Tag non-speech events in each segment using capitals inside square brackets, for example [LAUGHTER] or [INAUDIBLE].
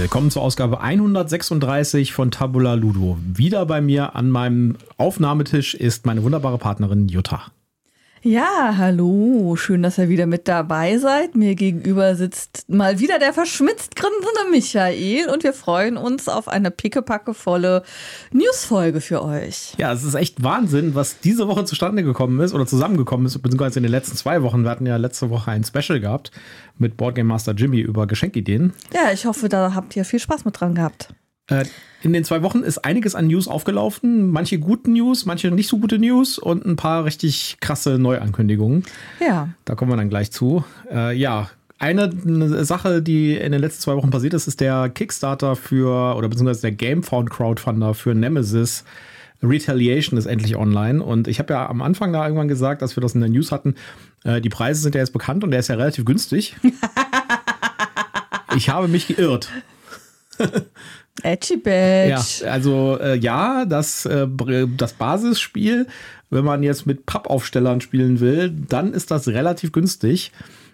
Willkommen zur Ausgabe 136 von Tabula Ludo. Wieder bei mir an meinem Aufnahmetisch ist meine wunderbare Partnerin Jutta. Ja, hallo, schön, dass ihr wieder mit dabei seid. Mir gegenüber sitzt mal wieder der verschmitzt grinsende Michael und wir freuen uns auf eine pickepackevolle Newsfolge für euch. Ja, es ist echt Wahnsinn, was diese Woche zustande gekommen ist oder zusammengekommen ist, beziehungsweise in den letzten zwei Wochen. Wir hatten ja letzte Woche ein Special gehabt mit Boardgame Master Jimmy über Geschenkideen. Ja, ich hoffe, da habt ihr viel Spaß mit dran gehabt. Äh, in den zwei Wochen ist einiges an News aufgelaufen. Manche gute News, manche nicht so gute News und ein paar richtig krasse Neuankündigungen. Ja. Da kommen wir dann gleich zu. Äh, ja, eine Sache, die in den letzten zwei Wochen passiert ist, ist der Kickstarter für, oder beziehungsweise der Gamefound Crowdfunder für Nemesis. Retaliation ist endlich online. Und ich habe ja am Anfang da irgendwann gesagt, dass wir das in der News hatten. Äh, die Preise sind ja jetzt bekannt und der ist ja relativ günstig. [LAUGHS] ich habe mich geirrt. [LAUGHS] Edgy Badge. Ja, also äh, ja, das, äh, das Basisspiel, wenn man jetzt mit Pappaufstellern spielen will, dann ist das relativ günstig.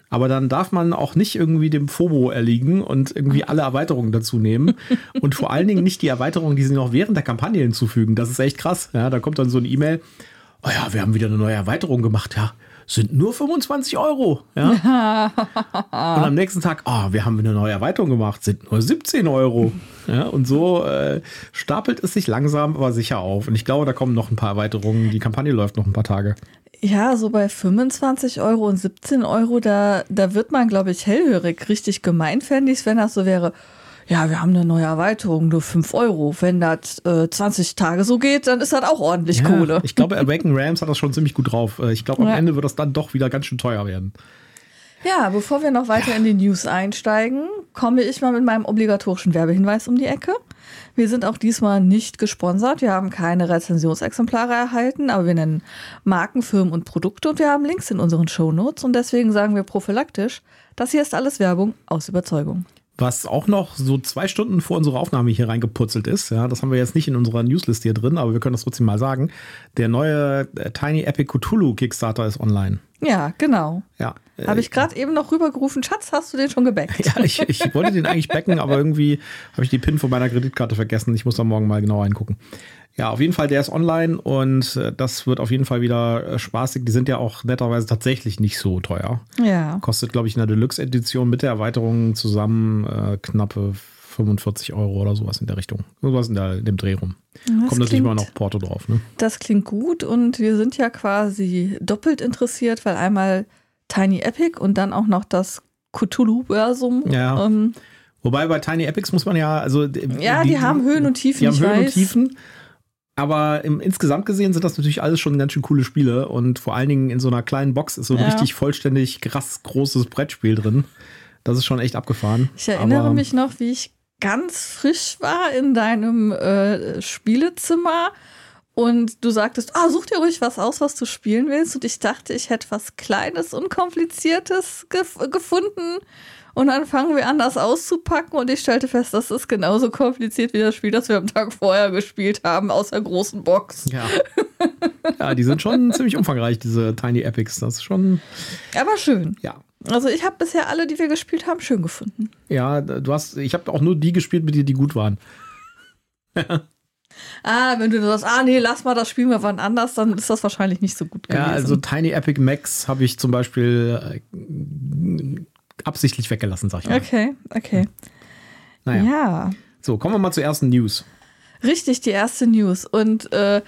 Aber dann darf man auch nicht irgendwie dem FOMO erliegen und irgendwie alle Erweiterungen dazu nehmen. [LAUGHS] Und vor allen Dingen nicht die Erweiterungen, die sie noch während der Kampagne hinzufügen. Das ist echt krass. Ja, da kommt dann so eine E-Mail. Oh ja, wir haben wieder eine neue Erweiterung gemacht. Ja, sind nur 25 Euro. Ja? [LAUGHS] und am nächsten Tag, oh, wir haben eine neue Erweiterung gemacht, sind nur 17 Euro. Ja, und so äh, stapelt es sich langsam, aber sicher auf. Und ich glaube, da kommen noch ein paar Erweiterungen. Die Kampagne läuft noch ein paar Tage. Ja, so bei 25 Euro und 17 Euro, da, da wird man, glaube ich, hellhörig. Richtig gemeinfändig, wenn das so wäre ja, wir haben eine neue Erweiterung, nur 5 Euro. Wenn das äh, 20 Tage so geht, dann ist das auch ordentlich ja, Kohle. Ich glaube, Awaken Rams hat das schon ziemlich gut drauf. Äh, ich glaube, am ja. Ende wird das dann doch wieder ganz schön teuer werden. Ja, bevor wir noch weiter in die News einsteigen, komme ich mal mit meinem obligatorischen Werbehinweis um die Ecke. Wir sind auch diesmal nicht gesponsert. Wir haben keine Rezensionsexemplare erhalten, aber wir nennen Marken, Firmen und Produkte und wir haben Links in unseren Shownotes und deswegen sagen wir prophylaktisch, das hier ist alles Werbung aus Überzeugung was auch noch so zwei Stunden vor unserer Aufnahme hier reingeputzelt ist. Ja, das haben wir jetzt nicht in unserer Newslist hier drin, aber wir können das trotzdem mal sagen. Der neue äh, Tiny Epic Cthulhu Kickstarter ist online. Ja, genau. Ja. Äh, habe ich gerade eben noch rübergerufen, Schatz, hast du den schon gebackt? [LAUGHS] Ja, ich, ich wollte den eigentlich backen, aber irgendwie habe ich die PIN von meiner Kreditkarte vergessen. Ich muss da morgen mal genau reingucken. Ja, auf jeden Fall, der ist online und äh, das wird auf jeden Fall wieder äh, spaßig. Die sind ja auch netterweise tatsächlich nicht so teuer. Ja. Kostet, glaube ich, in der Deluxe-Edition mit der Erweiterung zusammen äh, knappe 45 Euro oder sowas in der Richtung. Sowas in, der, in dem Dreh rum. Das Kommt natürlich immer noch Porto drauf. Ne? Das klingt gut und wir sind ja quasi doppelt interessiert, weil einmal Tiny Epic und dann auch noch das Cthulhu-Versum. Ja. Ähm, Wobei bei Tiny Epics muss man ja, also. Ja, die, die haben Höhen und Tiefen. Die haben Höhen weiß. und Tiefen. Aber im, insgesamt gesehen sind das natürlich alles schon ganz schön coole Spiele und vor allen Dingen in so einer kleinen Box ist so ein ja. richtig vollständig krass großes Brettspiel drin. Das ist schon echt abgefahren. Ich erinnere Aber, mich noch, wie ich ganz frisch war in deinem äh, Spielezimmer und du sagtest, ah, such dir ruhig was aus, was du spielen willst. Und ich dachte, ich hätte was Kleines, Unkompliziertes gef gefunden. Und dann fangen wir an, das auszupacken und ich stellte fest, das ist genauso kompliziert wie das Spiel, das wir am Tag vorher gespielt haben, aus der großen Box. Ja. ja, die sind schon ziemlich umfangreich, diese Tiny Epics. Das ist schon. Aber schön. Ja. Also ich habe bisher alle, die wir gespielt haben, schön gefunden. Ja, du hast, ich habe auch nur die gespielt mit dir, die gut waren. Ah, wenn du sagst, ah nee, lass mal das spielen wir wann anders, dann ist das wahrscheinlich nicht so gut gewesen. Ja, also Tiny Epic Max habe ich zum Beispiel äh, absichtlich weggelassen, sag ich mal. Okay, okay. Naja. Ja. So, kommen wir mal zur ersten News. Richtig, die erste News. Und äh,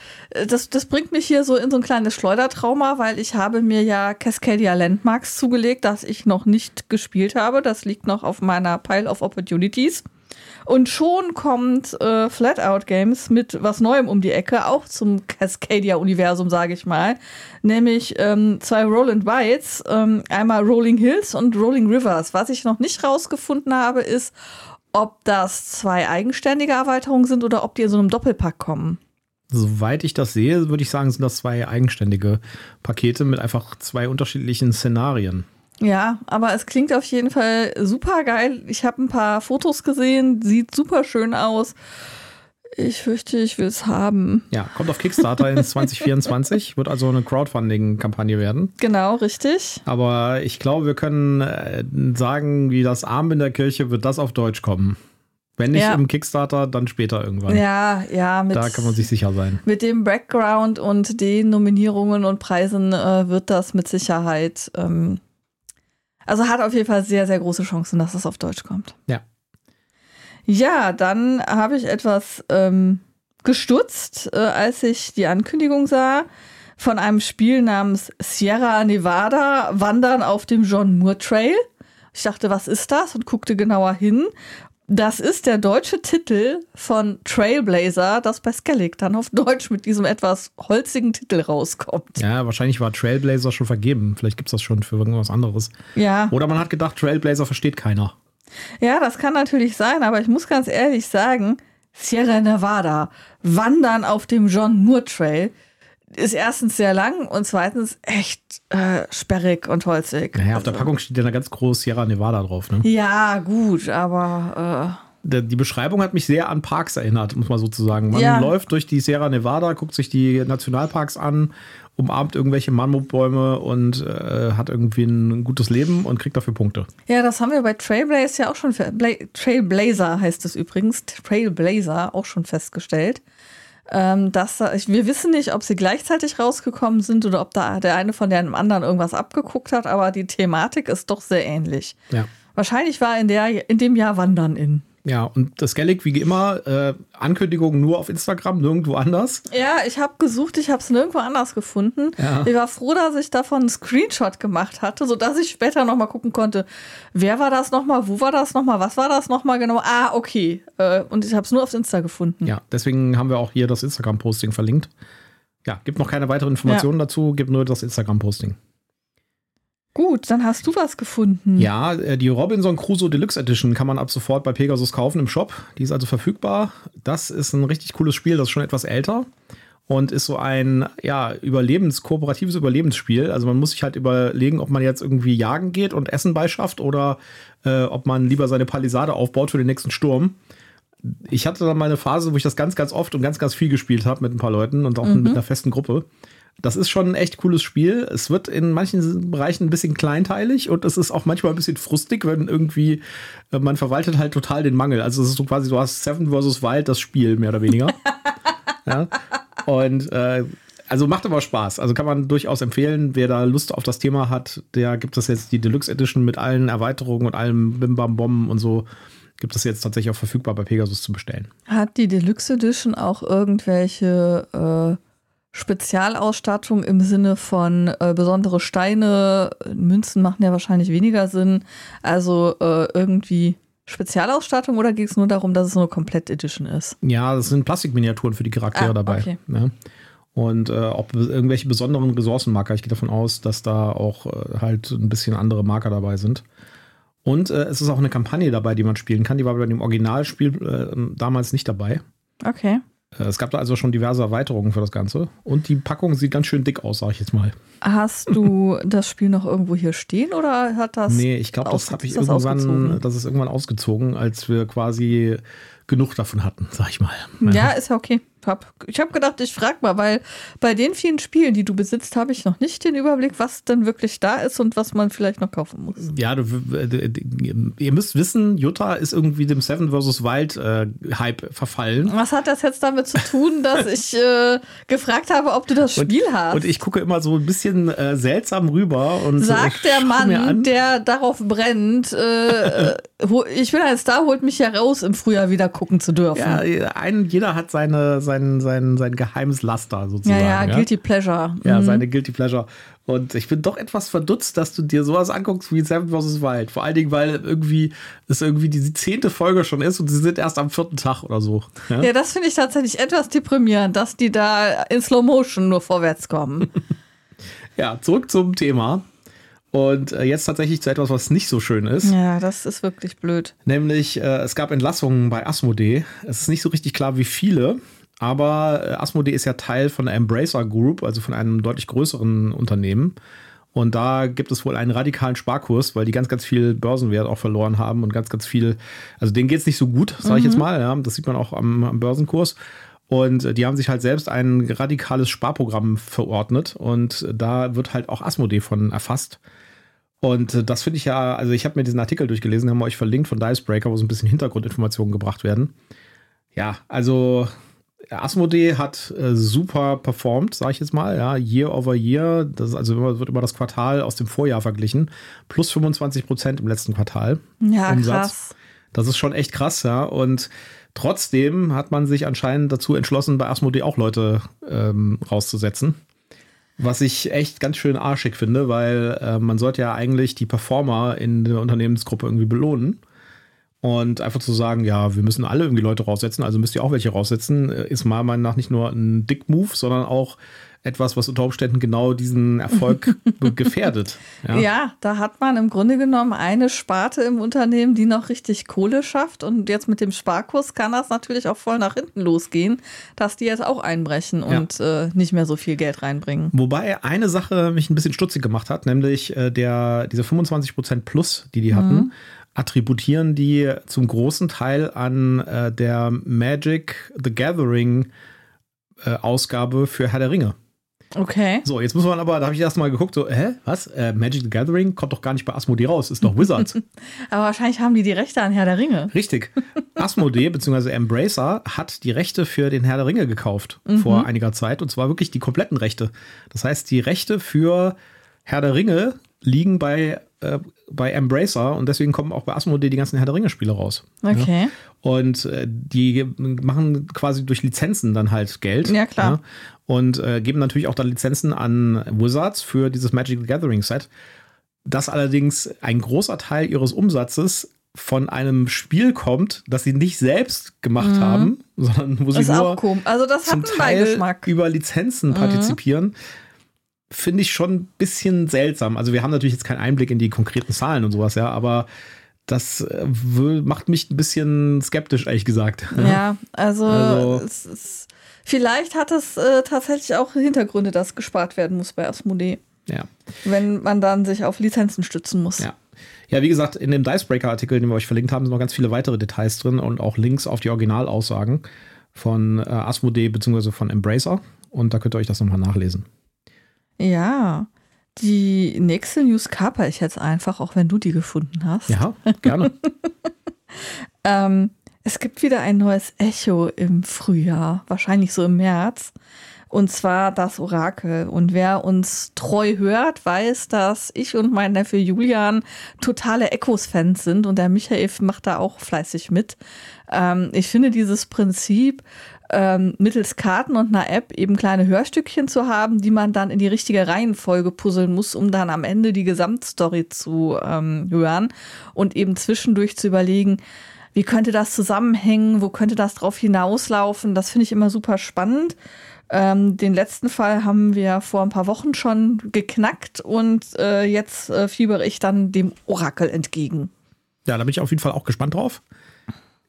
das, das bringt mich hier so in so ein kleines Schleudertrauma, weil ich habe mir ja Cascadia Landmarks zugelegt, das ich noch nicht gespielt habe. Das liegt noch auf meiner Pile of Opportunities. Und schon kommt äh, Flatout Games mit was Neuem um die Ecke, auch zum Cascadia-Universum, sage ich mal. Nämlich ähm, zwei Roland Bites, ähm, einmal Rolling Hills und Rolling Rivers. Was ich noch nicht rausgefunden habe, ist, ob das zwei eigenständige Erweiterungen sind oder ob die in so einem Doppelpack kommen. Soweit ich das sehe, würde ich sagen, sind das zwei eigenständige Pakete mit einfach zwei unterschiedlichen Szenarien. Ja, aber es klingt auf jeden Fall super geil. Ich habe ein paar Fotos gesehen, sieht super schön aus. Ich fürchte, ich will es haben. Ja, kommt auf Kickstarter in 2024, [LAUGHS] wird also eine Crowdfunding-Kampagne werden. Genau, richtig. Aber ich glaube, wir können äh, sagen, wie das Arm in der Kirche wird das auf Deutsch kommen. Wenn nicht Ja. im Kickstarter, dann später irgendwann. Ja, ja, mit, Da kann man sich sicher sein. mit dem Background und den Nominierungen und Preisen äh, wird das mit Sicherheit. Ähm, also hat auf jeden Fall sehr, sehr große Chancen, dass es auf Deutsch kommt. Ja. Ja, dann habe ich etwas ähm, gestutzt, äh, als ich die Ankündigung sah von einem Spiel namens Sierra Nevada Wandern auf dem John Moore Trail. Ich dachte, was ist das? Und guckte genauer hin. Das ist der deutsche Titel von Trailblazer, das bei Skellig dann auf Deutsch mit diesem etwas holzigen Titel rauskommt. Ja, wahrscheinlich war Trailblazer schon vergeben. Vielleicht gibt es das schon für irgendwas anderes. Ja. Oder man hat gedacht, Trailblazer versteht keiner. Ja, das kann natürlich sein, aber ich muss ganz ehrlich sagen, Sierra Nevada, Wandern auf dem John Moore Trail, ist erstens sehr lang und zweitens echt äh, sperrig und holzig. Naja, auf der Also- Packung steht ja da ganz groß Sierra Nevada drauf. Ne? Ja, gut, aber Der- Die Beschreibung hat mich sehr an Parks erinnert, muss man sozusagen. Man Ja. läuft durch die Sierra Nevada, guckt sich die Nationalparks an, umarmt irgendwelche Mammutbäume und äh, hat irgendwie ein gutes Leben und kriegt dafür Punkte. äh, ja, das haben wir bei Trailblazer ja auch schon, Bla Trailblazer heißt es übrigens, Trailblazer auch schon festgestellt. Ähm, dass wir wissen nicht, ob sie gleichzeitig rausgekommen sind oder ob da der eine von dem anderen irgendwas abgeguckt hat, aber die Thematik ist doch sehr ähnlich. Ja. Wahrscheinlich war in, der, in dem Jahr Wandern in. Ja, und das Skellig, wie immer, äh, Ankündigungen nur auf Instagram, nirgendwo anders. Ja, ich habe gesucht, ich habe es nirgendwo anders gefunden. Ja. Ich war froh, dass ich davon einen Screenshot gemacht hatte, sodass ich später nochmal gucken konnte, wer war das nochmal, wo war das nochmal, was war das nochmal genau. Ah, okay. Äh, und ich habe es nur auf Insta gefunden. Ja, deswegen haben wir auch hier das Instagram-Posting verlinkt. Ja, gibt noch keine weiteren Informationen dazu, gibt nur das Instagram-Posting. Gut, dann hast du was gefunden. Ja, äh, die Robinson Crusoe Deluxe Edition kann man ab sofort bei Pegasus kaufen im Shop. Die ist also verfügbar. Das ist ein richtig cooles Spiel, das ist schon etwas älter und ist so ein ja, Überlebens kooperatives Überlebensspiel. Also man muss sich halt überlegen, ob man jetzt irgendwie jagen geht und Essen beischafft oder äh, ob man lieber seine Palisade aufbaut für den nächsten Sturm. Ich hatte dann mal eine Phase, wo ich das ganz, ganz oft und ganz, ganz viel gespielt habe mit ein paar Leuten und auch mit einer festen Gruppe. Das ist schon ein echt cooles Spiel. Es wird in manchen Bereichen ein bisschen kleinteilig und es ist auch manchmal ein bisschen frustig, wenn irgendwie äh, man verwaltet halt total den Mangel. Also es ist so quasi, du hast Seven vs. Wild das Spiel, mehr oder weniger. [LAUGHS] ja. Und äh, also macht aber Spaß. Also kann man durchaus empfehlen, wer da Lust auf das Thema hat, der gibt es jetzt die Deluxe Edition mit allen Erweiterungen und allem Bim Bam Bom und so. Gibt es jetzt tatsächlich auch verfügbar bei Pegasus zu bestellen. Hat die Deluxe Edition auch irgendwelche äh, Spezialausstattung im Sinne von äh, besondere Steine? Münzen machen ja wahrscheinlich weniger Sinn. Also äh, irgendwie Spezialausstattung oder geht es nur darum, dass es eine Komplett-Edition ist? Ja, das sind Plastikminiaturen für die Charaktere Ah, dabei. okay. Ja. Und äh, auch irgendwelche besonderen Ressourcenmarker. Ich gehe davon aus, dass da auch äh, halt ein bisschen andere Marker dabei sind. Und äh, es ist auch eine Kampagne dabei, die man spielen kann. Die war bei dem Originalspiel äh, damals nicht dabei. Okay. Äh, Es gab da also schon diverse Erweiterungen für das Ganze. Und die Packung sieht ganz schön dick aus, sag ich jetzt mal. Hast du [LAUGHS] das Spiel noch irgendwo hier stehen oder hat das. Nee, ich glaube, das habe ich das irgendwann, ausgezogen? das ist irgendwann ausgezogen, als wir quasi genug davon hatten, sag ich mal. Ja, ist ja okay. Hab, ich habe gedacht, ich frage mal, weil bei den vielen Spielen, die du besitzt, habe ich noch nicht den Überblick, was denn wirklich da ist und was man vielleicht noch kaufen muss. Ja, du, äh, ihr müsst wissen, Jutta ist irgendwie dem Seven vs. Wild äh, Hype verfallen. Was hat das jetzt damit zu tun, dass [LAUGHS] ich äh, gefragt habe, ob du das Spiel hast? Und ich gucke immer so ein bisschen äh, seltsam rüber und Sagt äh, der Mann, an. der darauf brennt, äh, [LAUGHS] äh, ich bin ein Star, holt mich heraus, im Frühjahr wieder gucken zu dürfen. ja, ein, jeder hat seine, sein, sein, sein geheimes Laster ja, sozusagen. ja, Guilty Pleasure. Ja, Mhm. seine Guilty Pleasure. Und ich bin doch etwas verdutzt, dass du dir sowas anguckst wie Seven vs. Wild. Vor allen Dingen, weil irgendwie es irgendwie die zehnte Folge schon ist und sie sind erst am vierten Tag oder so. Ja? Ja, das finde ich tatsächlich etwas deprimierend, dass die da in Slow Motion nur vorwärts kommen. [LAUGHS] [LAUGHS] Ja, zurück zum Thema. Und äh, jetzt tatsächlich zu etwas, was nicht so schön ist. ja, das ist wirklich blöd. Nämlich, äh, es gab Entlassungen bei Asmodee. Es ist nicht so richtig klar, wie viele. Aber äh, Asmodee ist ja Teil von der Embracer Group, also von einem deutlich größeren Unternehmen. Und da gibt es wohl einen radikalen Sparkurs, weil die ganz, ganz viel Börsenwert auch verloren haben und ganz, ganz viel, also denen geht es nicht so gut, sage ich jetzt mal. Ja, das sieht man auch am, am Börsenkurs. Und äh, die haben sich halt selbst ein radikales Sparprogramm verordnet und da wird halt auch Asmodee von erfasst. Und äh, das finde ich ja, also ich habe mir diesen Artikel durchgelesen, haben wir euch verlinkt von Dicebreaker, wo so ein bisschen Hintergrundinformationen gebracht werden. Ja, also Asmodee hat äh, super performt, sage ich jetzt mal, ja, Year over Year. Das also wird immer das Quartal aus dem Vorjahr verglichen. Plus 25 Prozent im letzten Quartal. Ja, Umsatz. krass. Das ist schon echt krass, ja. Und trotzdem hat man sich anscheinend dazu entschlossen, bei Asmodee auch Leute ähm, rauszusetzen. Was ich echt ganz schön arschig finde, weil äh, man sollte ja eigentlich die Performer in der Unternehmensgruppe irgendwie belohnen. Und einfach zu sagen, ja, wir müssen alle irgendwie Leute raussetzen, also müsst ihr auch welche raussetzen, äh, ist meiner Meinung nach nicht nur ein Dick-Move, sondern auch etwas, was unter Umständen genau diesen Erfolg [LAUGHS] gefährdet. Ja. ja. da hat man im Grunde genommen eine Sparte im Unternehmen, die noch richtig Kohle schafft. Und jetzt mit dem Sparkurs kann das natürlich auch voll nach hinten losgehen, dass die jetzt auch einbrechen und ja. äh, nicht mehr so viel Geld reinbringen. Wobei eine Sache mich ein bisschen stutzig gemacht hat, nämlich äh, der, diese 25% Plus, die die hatten. Mhm attributieren die zum großen Teil an äh, der Magic the Gathering äh, Ausgabe für Herr der Ringe. Okay. So, jetzt muss man aber, da habe ich erst mal geguckt, so, hä, was? Äh, Magic the Gathering kommt doch gar nicht bei Asmodee raus, ist doch [LAUGHS] Wizards. aber wahrscheinlich haben die die Rechte an Herr der Ringe. Richtig. Asmodee [LAUGHS] bzw. Embracer hat die Rechte für den Herr der Ringe gekauft mhm. vor einiger Zeit und zwar wirklich die kompletten Rechte. Das heißt, die Rechte für Herr der Ringe liegen bei äh, bei Embracer und deswegen kommen auch bei Asmodee die ganzen Herr der Ringe-Spiele raus. Okay. Ja? Und äh, die machen quasi durch Lizenzen dann halt Geld. Ja, klar. Ja? Und äh, geben natürlich auch dann Lizenzen an Wizards für dieses Magic the Gathering Set. Das allerdings ein großer Teil ihres Umsatzes von einem Spiel kommt, das sie nicht selbst gemacht mhm. haben, sondern wo sie nur also das zum Teil über Lizenzen mhm. partizipieren finde ich schon ein bisschen seltsam. Also wir haben natürlich jetzt keinen Einblick in die konkreten Zahlen und sowas, ja, aber das äh, macht mich ein bisschen skeptisch, ehrlich gesagt. Ja, [LAUGHS] also, also ist, vielleicht hat es äh, tatsächlich auch Hintergründe, dass gespart werden muss bei Asmodee. Ja. Wenn man dann sich auf Lizenzen stützen muss. Ja. Ja, wie gesagt, in dem Dicebreaker-Artikel, den wir euch verlinkt haben, sind noch ganz viele weitere Details drin und auch Links auf die Originalaussagen von äh, Asmodee bzw. von Embracer. Und da könnt ihr euch das nochmal nachlesen. Ja, die nächste News kaper ich jetzt einfach, auch wenn du die gefunden hast. Ja, gerne. [LAUGHS] ähm, es gibt wieder ein neues Echo im Frühjahr, wahrscheinlich so im März. Und zwar das Orakel. Und wer uns treu hört, weiß, dass ich und mein Neffe Julian totale Echos-Fans sind. Und der Michael macht da auch fleißig mit. Ähm, ich finde dieses Prinzip, ähm, mittels Karten und einer App eben kleine Hörstückchen zu haben, die man dann in die richtige Reihenfolge puzzeln muss, um dann am Ende die Gesamtstory zu ähm, hören und eben zwischendurch zu überlegen, wie könnte das zusammenhängen, wo könnte das drauf hinauslaufen. Das finde ich immer super spannend. Ähm, den letzten Fall haben wir vor ein paar Wochen schon geknackt und äh, jetzt äh, fiebere ich dann dem Orakel entgegen. Ja, da bin ich auf jeden Fall auch gespannt drauf.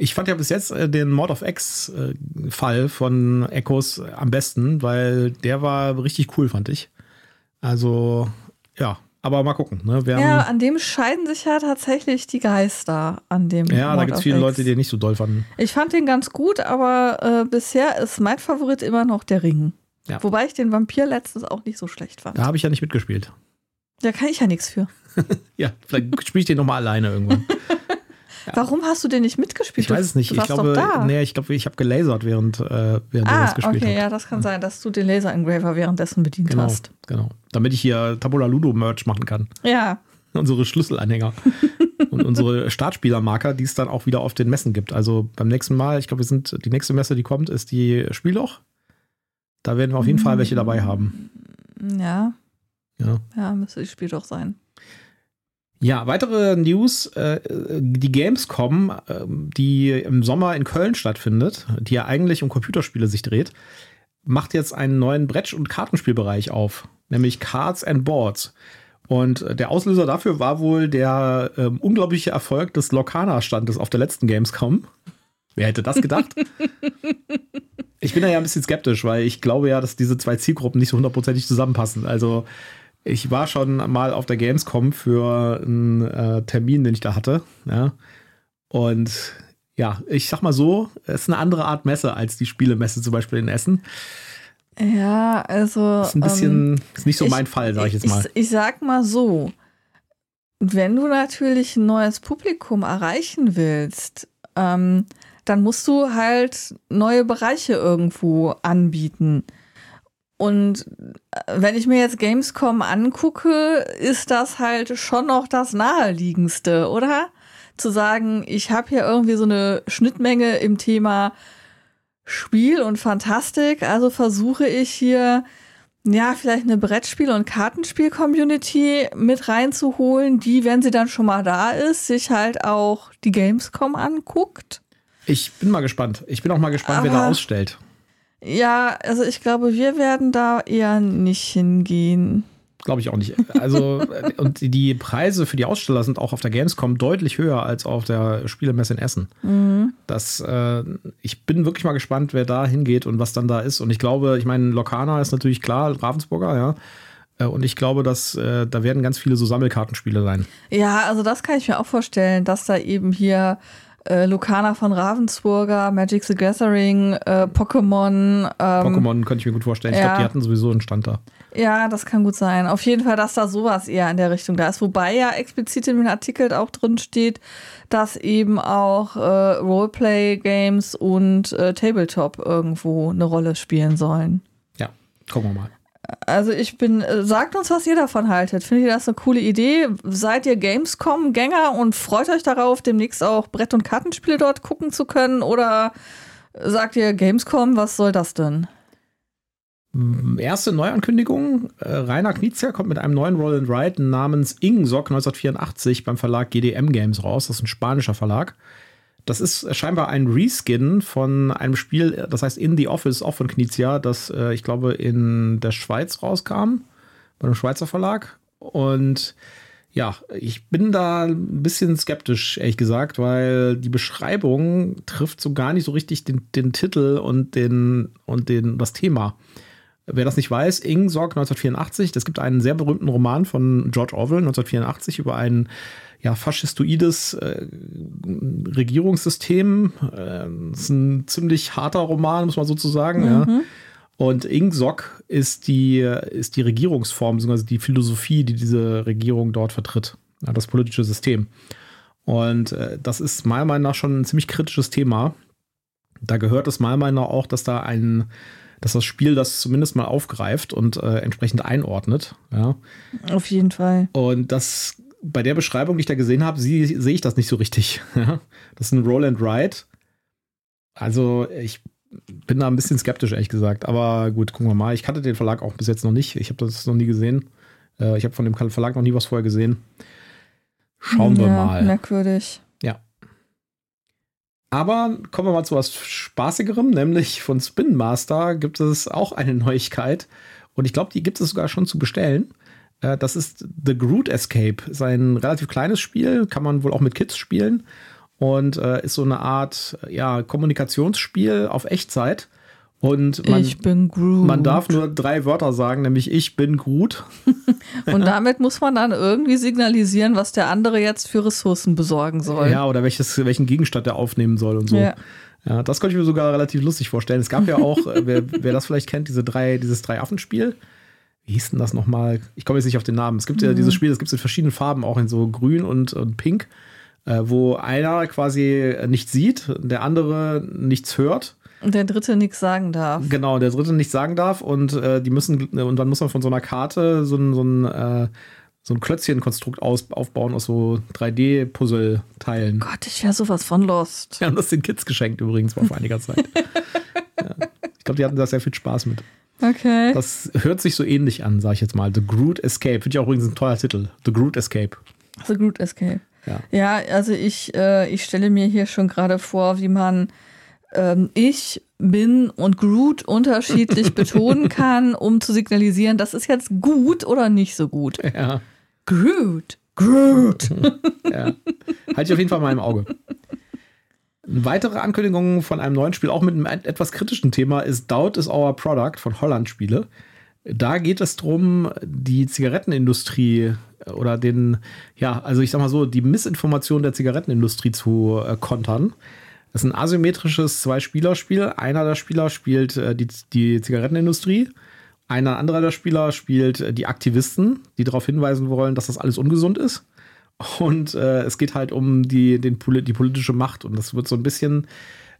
Ich fand ja bis jetzt äh, den Mord of X-Fall äh, von Echos am besten, weil der war richtig cool, fand ich. Also, ja, aber mal gucken. Ne? ja, an dem scheiden sich ja tatsächlich die Geister an dem. Ja, Mord da gibt es viele. Leute, die den nicht so doll fanden. Ich fand den ganz gut, aber äh, bisher ist mein Favorit immer noch der Ring. Ja. Wobei ich den Vampir letztens auch nicht so schlecht fand. Da habe ich ja nicht mitgespielt. Da kann ich ja nichts für. [LAUGHS] ja, vielleicht spiele ich den nochmal alleine irgendwann. [LAUGHS] Ja. Warum hast du den nicht mitgespielt? Ich weiß es nicht. ich glaube, nee, ich glaube, ich habe gelasert, während, äh, während ah, das gespielt okay, hat. ja, das kann sein, dass du den Laser Engraver währenddessen bedient genau, hast. Genau. Damit ich hier Tabula Ludo Merch machen kann. Ja. [LAUGHS] Unsere Schlüsselanhänger. [LAUGHS] und unsere Startspielermarker, die es dann auch wieder auf den Messen gibt. Also beim nächsten Mal, ich glaube, wir sind, die nächste Messe, die kommt, ist die Spielloch. Da werden wir auf jeden Fall welche dabei haben. Ja. Ja. Ja, müsste die Spielloch sein. Ja, weitere News. Äh, die Gamescom, äh, die im Sommer in Köln stattfindet, die ja eigentlich um Computerspiele sich dreht, macht jetzt einen neuen Brett- und Kartenspielbereich auf, nämlich Cards and Boards. Und der Auslöser dafür war wohl der äh, unglaubliche Erfolg des Locana-Standes auf der letzten Gamescom. Wer hätte das gedacht? [LAUGHS] ich bin da ja ein bisschen skeptisch, weil ich glaube ja, dass diese zwei Zielgruppen nicht so hundertprozentig zusammenpassen. Also ich war schon mal auf der Gamescom für einen äh, Termin, den ich da hatte. Ja. Und ja, ich sag mal so, es ist eine andere Art Messe als die Spielemesse zum Beispiel in Essen. Ja, also. Ist ein bisschen, ähm, ist nicht so mein Fall, sag ich jetzt mal. Ich, ich sag mal so, wenn du natürlich ein neues Publikum erreichen willst, ähm, dann musst du halt neue Bereiche irgendwo anbieten. Und äh, wenn ich mir jetzt Gamescom angucke, ist das halt schon noch das naheliegendste, oder? Zu sagen, ich habe hier irgendwie so eine Schnittmenge im Thema Spiel und Fantastik, also versuche ich hier ja, vielleicht eine Brettspiel- und Kartenspiel-Community mit reinzuholen, die, wenn sie dann schon mal da ist, sich halt auch die Gamescom anguckt. Ich bin mal gespannt. Ich bin auch mal gespannt, Aber wer da ausstellt. Ja, also ich glaube, wir werden da eher nicht hingehen. Glaube ich auch nicht. Also, [LAUGHS] und die Preise für die Aussteller sind auch auf der Gamescom deutlich höher als auf der Spielemesse in Essen. Mhm. Das, äh, ich bin wirklich mal gespannt, wer da hingeht und was dann da ist. Und ich glaube, ich meine, Lokana ist natürlich klar, Ravensburger, ja. Äh, und ich glaube, dass äh, da werden ganz viele so Sammelkartenspiele sein. Ja, also das kann ich mir auch vorstellen, dass da eben hier äh, Lucana von Ravensburger, Magic the Gathering, äh, Pokémon. Ähm, Pokémon könnte ich mir gut vorstellen. Ich ja. glaube, die hatten sowieso einen Stand da. Ja, das kann gut sein. Auf jeden Fall, dass da sowas eher in der Richtung da ist. Wobei ja explizit in dem Artikel auch drin steht, dass eben auch äh, Roleplay-Games und äh, Tabletop irgendwo eine Rolle spielen sollen. Ja, gucken wir mal. Also ich bin, äh, sagt uns, was ihr davon haltet. Findet ihr das eine coole Idee? Seid ihr Gamescom-Gänger und freut euch darauf, demnächst auch Brett- und Kartenspiele dort gucken zu können? Oder sagt ihr Gamescom, was soll das denn? Erste Neuankündigung: äh, Rainer Knizia kommt mit einem neuen Roll and Ride namens Ingsoc 1984 beim Verlag GDM Games raus. Das ist ein spanischer Verlag. Das ist scheinbar ein Reskin von einem Spiel, das heißt In the Office, auch von Knizia, das äh, ich glaube in der Schweiz rauskam, bei einem Schweizer Verlag. Und ja, ich bin da ein bisschen skeptisch, ehrlich gesagt, weil die Beschreibung trifft so gar nicht so richtig den, den Titel und, den, und den, das Thema. Wer das nicht weiß, Ing Sorg 1984, das gibt einen sehr berühmten Roman von George Orwell 1984 über einen ja, faschistoides äh, Regierungssystem. Äh, ist ein ziemlich harter Roman, muss man sozusagen. Mhm. Ja. Und Ingsoc ist die, ist die Regierungsform, beziehungsweise die Philosophie, die diese Regierung dort vertritt. Ja, das politische System. Und äh, das ist meiner Meinung nach schon ein ziemlich kritisches Thema. Da gehört es meiner Meinung nach auch, dass da ein, dass das Spiel das zumindest mal aufgreift und äh, entsprechend einordnet. Ja. Auf jeden Fall. Und das bei der Beschreibung, die ich da gesehen habe, sehe ich das nicht so richtig. [LAUGHS] das ist ein Roll and Ride. Also ich bin da ein bisschen skeptisch, ehrlich gesagt. Aber gut, gucken wir mal. Ich kannte den Verlag auch bis jetzt noch nicht. Ich habe das noch nie gesehen. Äh, ich habe von dem Verlag noch nie was vorher gesehen. Schauen ja, wir mal. Merkwürdig. Ja. Aber kommen wir mal zu was Spaßigerem, nämlich von Spin Master gibt es auch eine Neuigkeit. Und ich glaube, die gibt es sogar schon zu bestellen. Äh, das ist The Groot Escape. Ist ein relativ kleines Spiel, kann man wohl auch mit Kids spielen. Und äh, ist so eine Art ja, Kommunikationsspiel auf Echtzeit. Und man, ich bin Groot. Man darf nur drei Wörter sagen, nämlich ich bin Groot. [LAUGHS] und damit muss man dann irgendwie signalisieren, was der andere jetzt für Ressourcen besorgen soll. Ja, oder welches, welchen Gegenstand er aufnehmen soll und so. Ja. ja das konnte ich mir sogar relativ lustig vorstellen. Es gab ja auch, [LAUGHS] wer, wer, das vielleicht kennt, diese drei, dieses Drei-Affen-Spiel wie hieß denn das nochmal? Ich komme jetzt nicht auf den Namen. Es gibt ja mhm. dieses Spiel, das gibt es in verschiedenen Farben, auch in so grün und, und pink, äh, wo einer quasi nichts sieht, der andere nichts hört. Und der dritte nichts sagen darf. Genau, der dritte nichts sagen darf und äh, die müssen, und dann muss man von so einer Karte so ein, so ein, äh, so ein Klötzchenkonstrukt aus, aufbauen aus so 3D-Puzzle-Teilen. Gott, ich wäre sowas von Lost. Wir haben das den Kids geschenkt übrigens vor einiger Zeit. [LAUGHS] ja. Ich glaube, die hatten da sehr viel Spaß mit. Okay. Das hört sich so ähnlich an, sag ich jetzt mal. The Groot Escape. Finde ich auch übrigens ein toller Titel. The Groot Escape. The Groot Escape. Ja, ja also ich, äh, ich stelle mir hier schon gerade vor, wie man ähm, ich bin und Groot unterschiedlich [LAUGHS] betonen kann, um zu signalisieren, das ist jetzt gut oder nicht so gut. Ja. Groot. Groot. [LAUGHS] ja. Halte ich auf jeden Fall mal im Auge. Eine weitere Ankündigung von einem neuen Spiel, auch mit einem etwas kritischen Thema, ist Doubt is Our Product von Holland Spiele. Da geht es darum, die Zigarettenindustrie äh, oder den, ja, also ich sag mal so, die Missinformation der Zigarettenindustrie zu äh, kontern. Das ist ein asymmetrisches Zwei-Spieler-Spiel. Einer der Spieler spielt äh, die, die Zigarettenindustrie. Einer anderer der Spieler spielt äh, die Aktivisten, die darauf hinweisen wollen, dass das alles ungesund ist. Und äh, es geht halt um die, den, die politische Macht. Und das wird so ein bisschen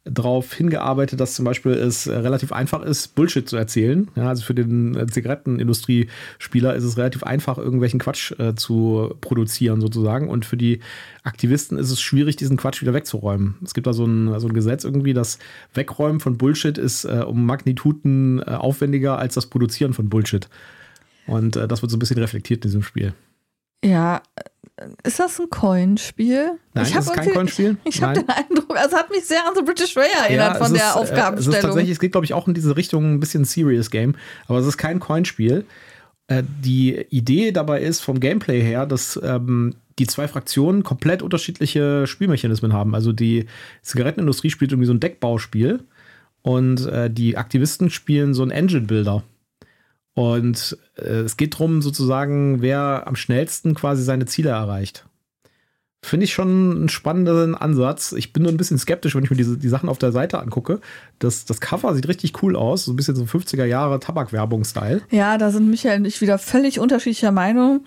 darauf hingearbeitet, dass zum Beispiel es relativ einfach ist, Bullshit zu erzählen. Ja, also für den äh, Zigarettenindustriespieler ist es relativ einfach, irgendwelchen Quatsch äh, zu produzieren sozusagen. Und für die Aktivisten ist es schwierig, diesen Quatsch wieder wegzuräumen. Es gibt da so ein, so ein Gesetz irgendwie, das Wegräumen von Bullshit ist äh, um Magnituden äh, aufwendiger als das Produzieren von Bullshit. Und äh, das wird so ein bisschen reflektiert in diesem Spiel. Ja, ist das ein Coinspiel? Nein, ich das ist kein Coinspiel. [LAUGHS] Ich, habe den Eindruck, also hat mich sehr an The British Way erinnert ja, von der ist, Aufgabenstellung. Äh, es ist tatsächlich, es geht, glaube ich, auch in diese Richtung ein bisschen Serious Game, aber es ist kein Coinspiel. Äh, die Idee dabei ist vom Gameplay her, dass ähm, die zwei Fraktionen komplett unterschiedliche Spielmechanismen haben. Also die Zigarettenindustrie spielt irgendwie so ein Deckbauspiel und äh, die Aktivisten spielen so ein Engine-Builder. Und äh, es geht darum, sozusagen, wer am schnellsten quasi seine Ziele erreicht. Finde ich schon einen spannenden Ansatz. Ich bin nur ein bisschen skeptisch, wenn ich mir diese, die Sachen auf der Seite angucke. Das, das Cover sieht richtig cool aus. So ein bisschen so 50er Jahre Tabakwerbung-Style. Ja, da sind Michael und ich wieder völlig unterschiedlicher Meinung.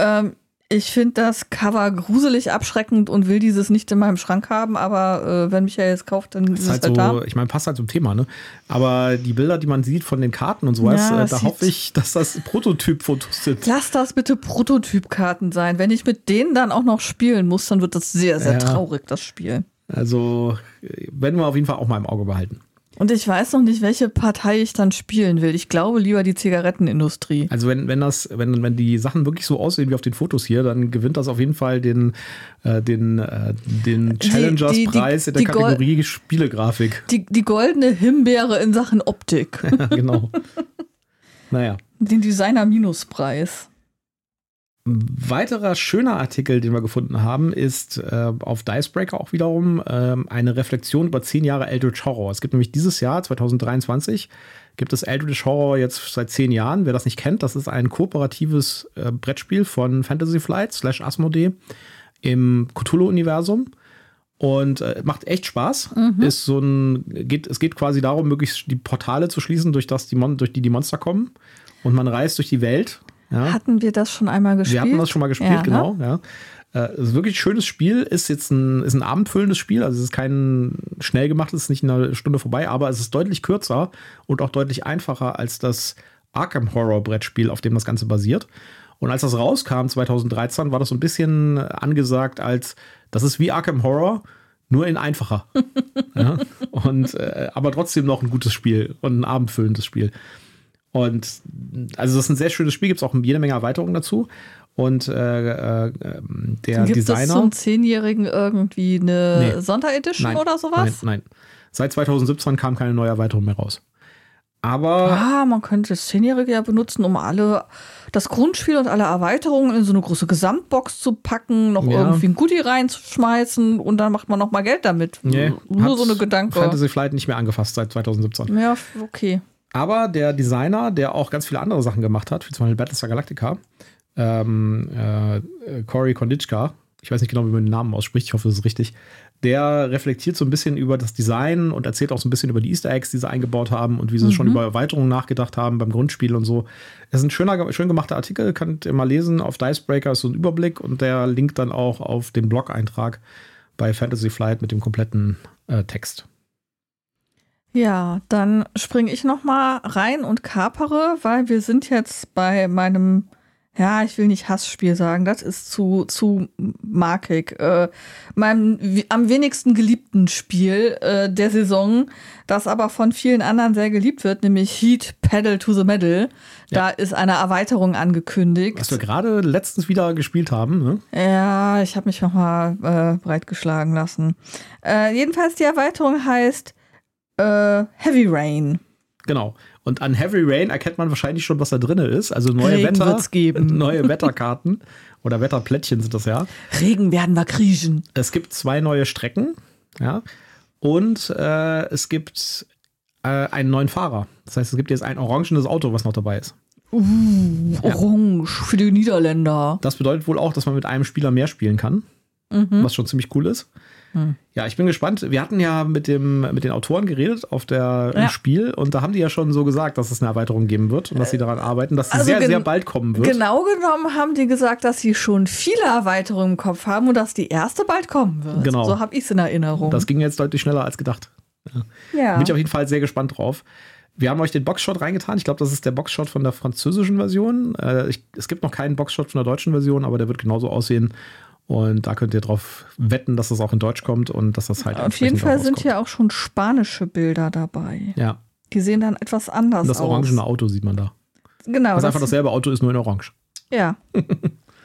Ähm, ich finde das Cover gruselig abschreckend und will dieses nicht in meinem Schrank haben, aber äh, wenn Michael es kauft, dann ist es halt, halt so, da. Ich meine, passt halt zum Thema, ne? Aber die Bilder, die man sieht von den Karten und sowas, ja, äh, da hoffe ich, dass das Prototyp-Fotos sind. Lass das bitte Prototypkarten sein. Wenn ich mit denen dann auch noch spielen muss, dann wird das sehr, sehr ja. traurig, das Spiel. Also, werden wir auf jeden Fall auch mal im Auge behalten. Und ich weiß noch nicht, welche Partei ich dann spielen will. Ich glaube lieber die Zigarettenindustrie. Also wenn, wenn das, wenn, wenn die Sachen wirklich so aussehen wie auf den Fotos hier, dann gewinnt das auf jeden Fall den, äh, den, äh, den Challengers-Preis in der Kategorie Gold Spielegrafik. Die, die goldene Himbeere in Sachen Optik. [LAUGHS] genau. [LAUGHS] naja. Den Designer-Minus-Preis. Weiterer schöner Artikel, den wir gefunden haben, ist äh, auf Dicebreaker auch wiederum äh, eine Reflexion über zehn Jahre Eldritch Horror. Es gibt nämlich dieses Jahr, 2023, gibt es Eldritch Horror jetzt seit zehn Jahren. Wer das nicht kennt, das ist ein kooperatives äh, Brettspiel von Fantasy Flight slash Asmodee im Cthulhu-Universum und äh, macht echt Spaß. Mhm. Ist so ein, geht, es geht quasi darum, möglichst die Portale zu schließen, durch, das die Mon durch die die Monster kommen. Und man reist durch die Welt ja. Hatten wir das schon einmal gespielt? Wir hatten das schon mal gespielt, ja, genau. Ne? Ja. Äh, ist wirklich ein schönes Spiel, ist jetzt ein, ist ein abendfüllendes Spiel, also es ist kein schnell gemachtes, ist nicht in einer Stunde vorbei, aber es ist deutlich kürzer und auch deutlich einfacher als das Arkham Horror Brettspiel, auf dem das Ganze basiert. Und als das rauskam 2013, war das so ein bisschen angesagt als, das ist wie Arkham Horror, nur in einfacher. [LAUGHS] ja? Und äh, aber trotzdem noch ein gutes Spiel und ein abendfüllendes Spiel. Und also das ist ein sehr schönes Spiel, gibt es auch jede Menge Erweiterungen dazu. Und äh, äh, der Gibt Designer. Gibt es zum Zehnjährigen irgendwie eine nee. Sonderedition nein, oder sowas? Nein, nein. Seit 2017 kam keine neue Erweiterung mehr raus. Aber. Ah, man könnte das Zehnjährige ja benutzen, um alle das Grundspiel und alle Erweiterungen in so eine große Gesamtbox zu packen, noch ja. irgendwie ein Goodie reinzuschmeißen und dann macht man noch mal Geld damit. Nee, Nur so eine Gedanke. Fantasy Flight nicht mehr angefasst seit 2017. Ja, okay. Aber der Designer, der auch ganz viele andere Sachen gemacht hat, wie zum Beispiel Battlestar Galactica, ähm, äh, Cory Konditschka, ich weiß nicht genau, wie man den Namen ausspricht, ich hoffe, das ist richtig, der reflektiert so ein bisschen über das Design und erzählt auch so ein bisschen über die Easter Eggs, die sie eingebaut haben und wie sie mhm. schon über Erweiterungen nachgedacht haben beim Grundspiel und so. Es ist ein schöner, schön gemachter Artikel, könnt ihr mal lesen. Auf Dicebreaker ist so ein Überblick und der linkt dann auch auf den Blog-Eintrag bei Fantasy Flight mit dem kompletten äh, Text. Ja, dann springe ich noch mal rein und kapere, weil wir sind jetzt bei meinem, ja, ich will nicht Hassspiel sagen, das ist zu, zu markig, äh, meinem am wenigsten geliebten Spiel äh, der Saison, das aber von vielen anderen sehr geliebt wird, nämlich Heat Pedal to the Metal. Da ja. ist eine Erweiterung angekündigt. Was wir gerade letztens wieder gespielt haben, ne? Ja, ich habe mich noch mal äh, breitgeschlagen lassen. Äh, jedenfalls die Erweiterung heißt äh, Heavy Rain. Genau. Und an Heavy Rain erkennt man wahrscheinlich schon, was da drin ist. Also neue Regen Wetter, geben. [LAUGHS] neue Wetterkarten oder Wetterplättchen sind das ja. Regen werden wir kriechen. Es gibt zwei neue Strecken, ja. Und äh, es gibt äh, einen neuen Fahrer. Das heißt, es gibt jetzt ein orangenes Auto, was noch dabei ist. Uh, ja. orange für die Niederländer. Das bedeutet wohl auch, dass man mit einem Spieler mehr spielen kann. Was schon ziemlich cool ist. Ja, ich bin gespannt. Wir hatten ja mit, dem, mit den Autoren geredet auf der Ja. im Spiel und da haben die ja schon so gesagt, dass es eine Erweiterung geben wird und dass sie daran arbeiten, dass sie Also sehr, sehr bald kommen wird. Genau genommen haben die gesagt, dass sie schon viele Erweiterungen im Kopf haben und dass die erste bald kommen wird. Genau. So habe ich es in Erinnerung. Das ging jetzt deutlich schneller als gedacht. ja. Bin ich auf jeden Fall sehr gespannt drauf. Wir haben euch den Boxshot reingetan. Ich glaube, das ist der Boxshot von der französischen Version. Äh, ich, es gibt noch keinen Boxshot von der deutschen Version, aber der wird genauso aussehen. Und da könnt ihr drauf wetten, dass das auch in Deutsch kommt und dass das halt Auf jeden Fall sind hier auch schon spanische Bilder dabei. Ja, Die sehen dann etwas anders und das aus. orangene Auto sieht man da. Genau. Was Das einfach dasselbe Auto ist, nur in orange. ja. [LAUGHS]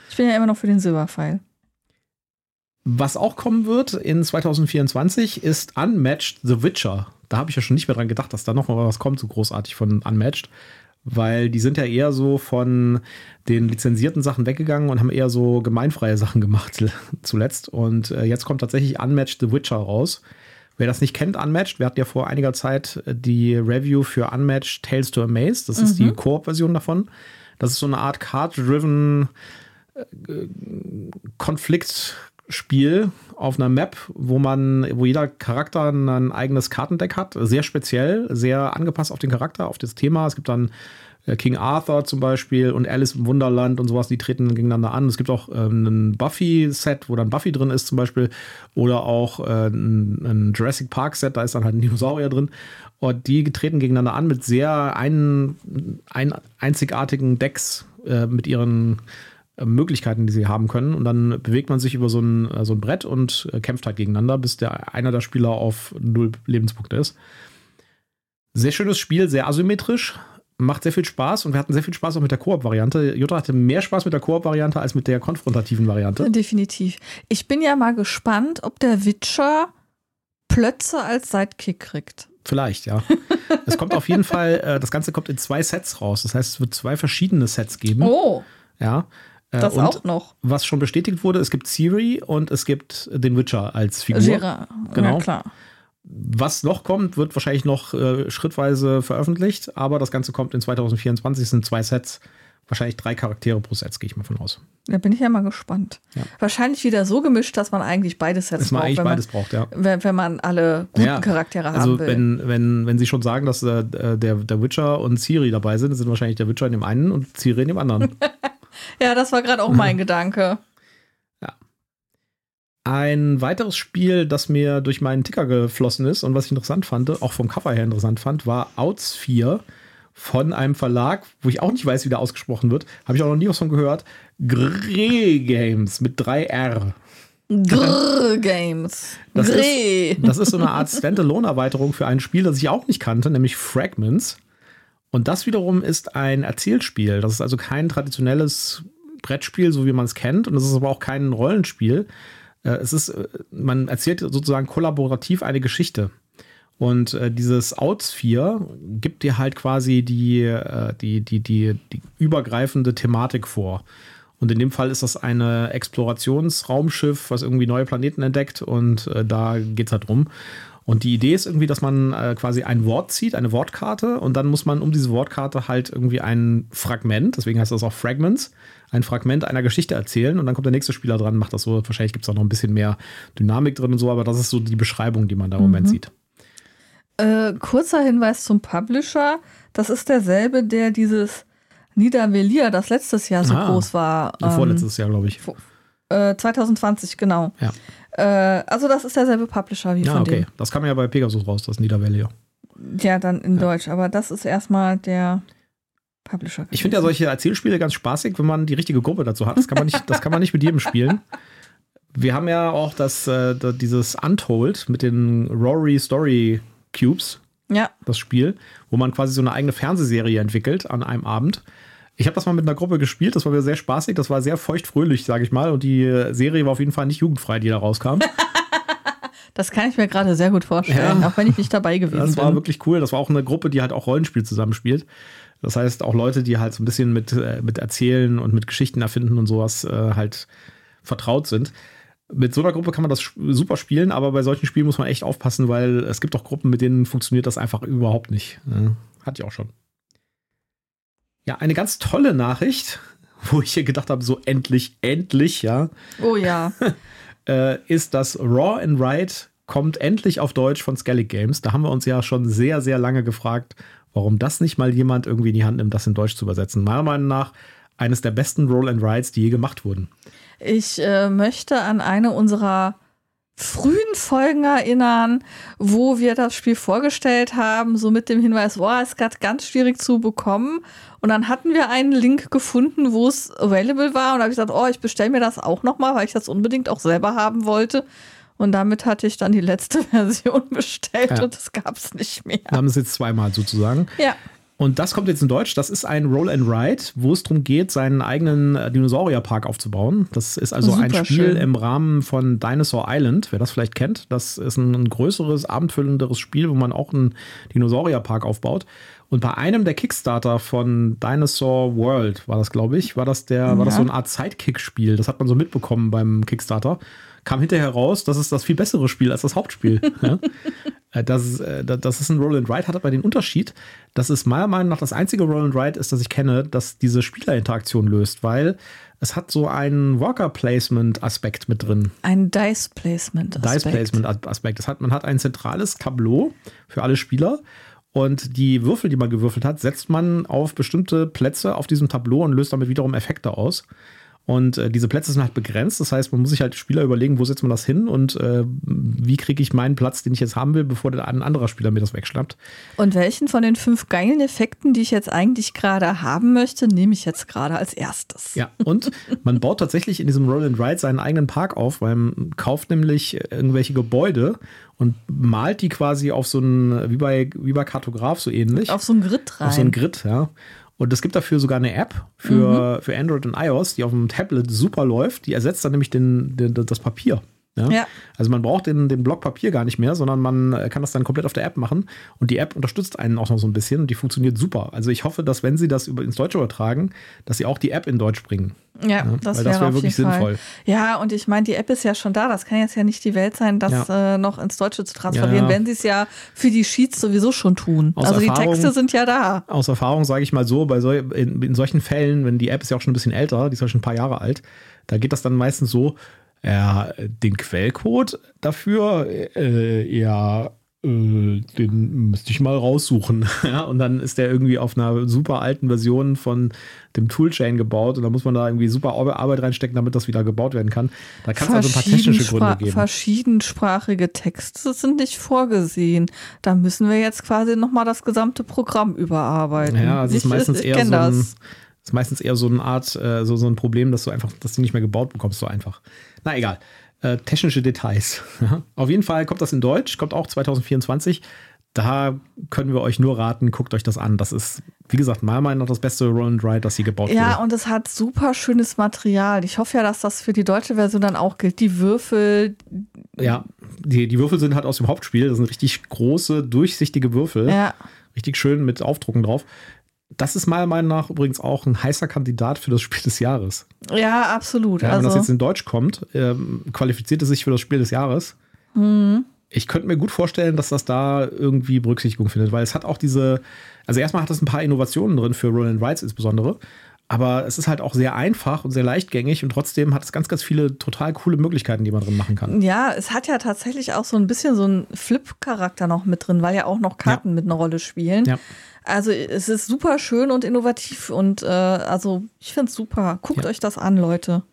ich bin ja immer noch für den Silberpfeil. Was auch kommen wird in 2024 ist Unmatched The Witcher. Da habe ich ja schon nicht mehr dran gedacht, dass da noch mal was kommt, so großartig von Unmatched. Weil die sind ja eher so von den lizenzierten Sachen weggegangen und haben eher so gemeinfreie Sachen gemacht [LAUGHS] zuletzt. Und äh, jetzt kommt tatsächlich Unmatched The Witcher raus. Wer das nicht kennt, Unmatched, wir hatten ja vor einiger Zeit äh, die Review für Unmatched Tales to Amaze. Das ist die Koop-Version davon. Das ist so eine Art Card-driven Konfliktspiel auf einer Map, wo man, wo jeder Charakter ein eigenes Kartendeck hat, sehr speziell, sehr angepasst auf den Charakter, auf das Thema. Es gibt dann äh, King Arthur zum Beispiel und Alice im Wunderland und sowas, die treten gegeneinander an. Es gibt auch ähm, ein Buffy-Set, wo dann Buffy drin ist zum Beispiel, oder auch äh, ein, ein Jurassic Park-Set, da ist dann halt ein Dinosaurier drin. Und die treten gegeneinander an mit sehr ein, ein, einzigartigen Decks äh, mit ihren Möglichkeiten, die sie haben können. Und dann bewegt man sich über so ein, äh, so ein Brett und äh, kämpft halt gegeneinander, bis der einer der Spieler auf null Lebenspunkte ist. Sehr schönes Spiel, sehr asymmetrisch, macht sehr viel Spaß und wir hatten sehr viel Spaß auch mit der Koop-Variante. Jutta hatte mehr Spaß mit der Koop-Variante als mit der konfrontativen Variante. Definitiv. Ich bin ja mal gespannt, ob der Witcher Plötze als Sidekick kriegt. Vielleicht, ja. es kommt auf jeden [LAUGHS] Fall, äh, das Ganze kommt in zwei Sets raus. Das heißt, es wird zwei verschiedene Sets geben. Oh, Ja. Äh, das und auch noch. was schon bestätigt wurde, es gibt Ciri und es gibt den Witcher als Figur. Gerard. Genau. Ja, klar. Was noch kommt, wird wahrscheinlich noch äh, schrittweise veröffentlicht, aber das Ganze kommt in 2024, es sind zwei Sets, wahrscheinlich drei Charaktere pro Set, gehe ich mal von aus. Da bin ich ja mal gespannt. Ja. Wahrscheinlich wieder so gemischt, dass man eigentlich beide Sets Dass man braucht, eigentlich wenn, man, beides braucht, ja. wenn, wenn man alle guten Ja, Charaktere Also haben will. wenn, wenn, wenn sie schon sagen, dass äh, der, der Witcher und Ciri dabei sind, sind wahrscheinlich der Witcher in dem einen und Ciri in dem anderen. [LAUGHS] ja, das war gerade auch mein [LAUGHS] Gedanke. Ein weiteres Spiel, das mir durch meinen Ticker geflossen ist und was ich interessant fand, auch vom Cover her interessant fand, war Outs 4 von einem Verlag, wo ich auch nicht weiß, wie der ausgesprochen wird. Habe ich auch noch nie was von gehört. Grey Games mit 3R. Grrr Games. Das Grrr. Das ist so eine Art Standalone-Erweiterung für ein Spiel, das ich auch nicht kannte, nämlich Fragments. Und das wiederum ist ein Erzählspiel. Das ist also kein traditionelles Brettspiel, so wie man es kennt. Und es ist aber auch kein Rollenspiel. Äh, Es ist, äh, man erzählt sozusagen kollaborativ eine Geschichte. Und äh, dieses Outs 4 gibt dir halt quasi die, äh, die, die, die, die übergreifende Thematik vor. Und in dem Fall ist das eine Explorationsraumschiff, was irgendwie neue Planeten entdeckt und äh, da geht es halt drum. Und die Idee ist irgendwie, dass man äh, quasi ein Wort zieht, eine Wortkarte, und dann muss man um diese Wortkarte halt irgendwie ein Fragment, deswegen heißt das auch Fragments, ein Fragment einer Geschichte erzählen und dann kommt der nächste Spieler dran, macht das so. Wahrscheinlich gibt es auch noch ein bisschen mehr Dynamik drin und so, aber das ist so die Beschreibung, die man da im Moment sieht. Äh, kurzer Hinweis zum Publisher. Das ist derselbe, der dieses Niedervelier, das letztes Jahr so Ah, groß war. ähm, Vorletztes Jahr, glaube ich. Äh, 2020, genau. Ja. Äh, also das ist derselbe Publisher wie Ja, von okay. Das kam ja bei Pegasus raus, das Niederwelle. dem. Ja, dann in Deutsch. Aber das ist erstmal der Publisher. Ich finde ja solche Erzählspiele ganz spaßig, wenn man die richtige Gruppe dazu hat. Das kann man nicht, das kann man nicht mit jedem spielen. Wir haben ja auch das, äh, dieses Untold mit den Rory Story Cubes, Ja, das Spiel, wo man quasi so eine eigene Fernsehserie entwickelt an einem Abend. Ich habe das mal mit einer Gruppe gespielt, das war wieder sehr spaßig, das war sehr feuchtfröhlich, sage ich mal. Und die Serie war auf jeden Fall nicht jugendfrei, die da rauskam. [LAUGHS] das kann ich mir gerade sehr gut vorstellen, Ja. auch wenn ich nicht dabei gewesen Das war bin. wirklich cool. Das war auch eine Gruppe, die halt auch Rollenspiel zusammenspielt. Das heißt, auch Leute, die halt so ein bisschen mit, äh, mit Erzählen und mit Geschichten erfinden und sowas äh, halt vertraut sind. Mit so einer Gruppe kann man das super spielen, aber bei solchen Spielen muss man echt aufpassen, weil es gibt auch Gruppen, mit denen funktioniert das einfach überhaupt nicht. Äh, hatte ich auch schon. Ja, eine ganz tolle Nachricht, wo ich hier gedacht habe, so endlich, endlich, ja. Oh ja. [LAUGHS] äh, ist das Raw and Ride kommt endlich auf Deutsch von Skellig Games. Da haben wir uns ja schon sehr, sehr lange gefragt, warum das nicht mal jemand irgendwie in die Hand nimmt, das in Deutsch zu übersetzen. Meiner Meinung nach eines der besten Roll and Rides, die je gemacht wurden. Ich äh, möchte an eine unserer frühen Folgen erinnern, wo wir das Spiel vorgestellt haben, so mit dem Hinweis, boah, es ist gerade ganz schwierig zu bekommen. Und dann hatten wir einen Link gefunden, wo es available war. Und da habe ich gesagt, oh, ich bestelle mir das auch nochmal, weil ich das unbedingt auch selber haben wollte. Und damit hatte ich dann die letzte [LAUGHS] Version bestellt ja. und das gab es nicht mehr. Wir haben es jetzt zweimal sozusagen. Ja. Und das kommt jetzt in Deutsch. Das ist ein Roll and Ride, wo es darum geht, seinen eigenen äh, Dinosaurierpark aufzubauen. Das ist also Super ein Spiel schön. im Rahmen von Dinosaur Island, wer das vielleicht kennt. Das ist ein größeres, abendfüllenderes Spiel, wo man auch einen Dinosaurierpark aufbaut. Und bei einem der Kickstarter von Dinosaur World war das, glaube ich, war das der, ja. war das so eine Art Sidekick-Spiel. Das hat man so mitbekommen beim Kickstarter. Kam hinterher raus, das ist das viel bessere Spiel als das Hauptspiel. [LAUGHS] ja? Äh, das, äh, das ist ein Roll and Ride, hat aber den Unterschied, dass es meiner Meinung nach das einzige Roll and Ride ist, das ich kenne, das diese Spielerinteraktion löst, weil es hat so einen Worker Placement Aspekt mit drin. Ein Dice Placement Aspekt. Dice Placement Aspekt. Das hat, man hat ein zentrales Tableau für alle Spieler und die Würfel, die man gewürfelt hat, setzt man auf bestimmte Plätze auf diesem Tableau und löst damit wiederum Effekte aus. Und äh, diese Plätze sind halt begrenzt. Das heißt, man muss sich halt Spieler überlegen, wo setzt man das hin und äh, wie kriege ich meinen Platz, den ich jetzt haben will, bevor ein anderer Spieler mir das wegschnappt. Und welchen von den fünf geilen Effekten, die ich jetzt eigentlich gerade haben möchte, nehme ich jetzt gerade als erstes? Ja, und man baut tatsächlich in diesem Roll and Ride seinen eigenen Park auf, weil man kauft nämlich irgendwelche Gebäude und malt die quasi auf so einen, wie bei, wie bei Kartograf so ähnlich. Auf so ein Grid rein. Auf so ein Grid, ja. Und es gibt dafür sogar eine App für, mhm. für Android und iOS, die auf dem Tablet super läuft. Die ersetzt dann nämlich den, den das Papier. Ja? ja? Also man braucht den, den Block Papier gar nicht mehr, sondern man kann das dann komplett auf der App machen. Und die App unterstützt einen auch noch so ein bisschen und die funktioniert super. Also ich hoffe, dass wenn sie das über, ins Deutsche übertragen, dass sie auch die App in Deutsch bringen. Ja, ja das wäre wär wirklich sinnvoll. Fall. Ja, und ich meine, die App ist ja schon da. Das kann jetzt ja nicht die Welt sein, das äh, noch ins Deutsche zu transferieren, wenn sie es ja für die Sheets sowieso schon tun. Aus also Erfahrung, die Texte sind ja da. Aus Erfahrung sage ich mal so, bei so, in, in solchen Fällen, wenn die App ist ja auch schon ein bisschen älter, die ist ja schon ein paar Jahre alt, da geht das dann meistens so, ja, den Quellcode dafür, äh, ja, äh, den müsste ich mal raussuchen. [LAUGHS] ja, und dann ist der irgendwie auf einer super alten Version von dem Toolchain gebaut und da muss man da irgendwie super Arbeit reinstecken, damit das wieder gebaut werden kann. Da kann es also ein paar technische Gründe geben. Verschiedensprachige Texte sind nicht vorgesehen. Da müssen wir jetzt quasi nochmal das gesamte Programm überarbeiten. Ja, es ist meistens eher so ein, ist meistens eher so eine Art, äh, so, so ein Problem, dass du einfach, dass du nicht mehr gebaut bekommst, so einfach. Na egal. Äh, technische Details. [LAUGHS] Auf jeden Fall kommt das in Deutsch, kommt auch 2024. Da können wir euch nur raten, guckt euch das an. Das ist, wie gesagt, meiner Meinung nach das beste Roll and Ride, das sie gebaut Ja, wurde. und es hat super schönes Material. Ich hoffe ja, dass das für die deutsche Version dann auch gilt. Die Würfel. Ja, die, die Würfel sind halt aus dem Hauptspiel. Das sind richtig große, durchsichtige Würfel. Ja. Richtig schön mit Aufdrucken drauf. Das ist meiner Meinung nach übrigens auch ein heißer Kandidat für das Spiel des Jahres. Ja, absolut. Ja, wenn also. das jetzt in Deutsch kommt, ähm, qualifiziert es sich für das Spiel des Jahres. Mhm. Ich könnte mir gut vorstellen, dass das da irgendwie Berücksichtigung findet, weil es hat auch diese, also erstmal hat es ein paar Innovationen drin für Roll and Rides insbesondere, aber es ist halt auch sehr einfach und sehr leichtgängig und trotzdem hat es ganz, ganz viele total coole Möglichkeiten, die man drin machen kann. Ja, es hat ja tatsächlich auch so ein bisschen so einen Flip-Charakter noch mit drin, weil ja auch noch Karten ja. mit einer Rolle spielen. Ja. Also es ist super schön und innovativ und äh, also ich finde es super. Guckt ja. euch das an, Leute.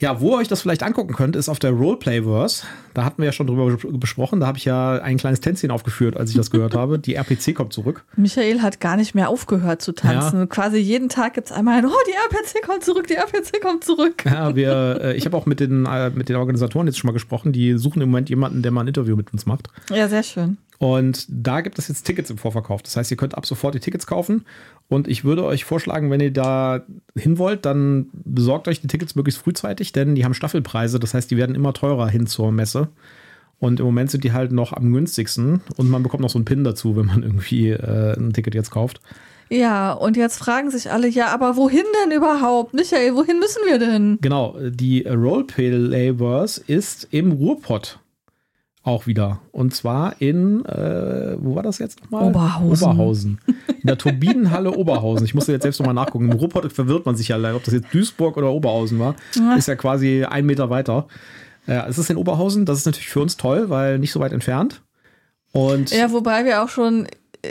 Ja, wo ihr euch das vielleicht angucken könnt, ist auf der Roleplayverse. Da hatten wir ja schon drüber besprochen. Da habe ich ja ein kleines Tänzchen aufgeführt, als ich das gehört habe. Die RPC kommt zurück. Michael hat gar nicht mehr aufgehört zu tanzen. Ja. Quasi jeden Tag gibt es einmal ein, oh, die RPC kommt zurück, die RPC kommt zurück. Ja, wir, äh, ich habe auch mit den, äh, mit den Organisatoren jetzt schon mal gesprochen. Die suchen im Moment jemanden, der mal ein Interview mit uns macht. Ja, sehr schön. Und da gibt es jetzt Tickets im Vorverkauf. Das heißt, ihr könnt ab sofort die Tickets kaufen. Und ich würde euch vorschlagen, wenn ihr da hin wollt, dann besorgt euch die Tickets möglichst frühzeitig, denn die haben Staffelpreise. Das heißt, die werden immer teurer hin zur Messe. Und im Moment sind die halt noch am günstigsten. Und man bekommt noch so einen Pin dazu, wenn man irgendwie äh, ein Ticket jetzt kauft. Ja, und jetzt fragen sich alle, ja, aber wohin denn überhaupt? Michael, wohin müssen wir denn? Genau, die Roleplay Labors ist im Ruhrpott. Auch wieder. Und zwar in, äh, wo war das jetzt nochmal? Oberhausen. Oberhausen. In der [LAUGHS] Turbinenhalle Oberhausen. Ich musste jetzt selbst nochmal nachgucken. Im Ruhrpott verwirrt man sich ja, ob das jetzt Duisburg oder Oberhausen war. Ist ja quasi ein Meter weiter. Ja, es ist in Oberhausen. Das ist natürlich für uns toll, weil nicht so weit entfernt. Und Ja, wobei wir auch schon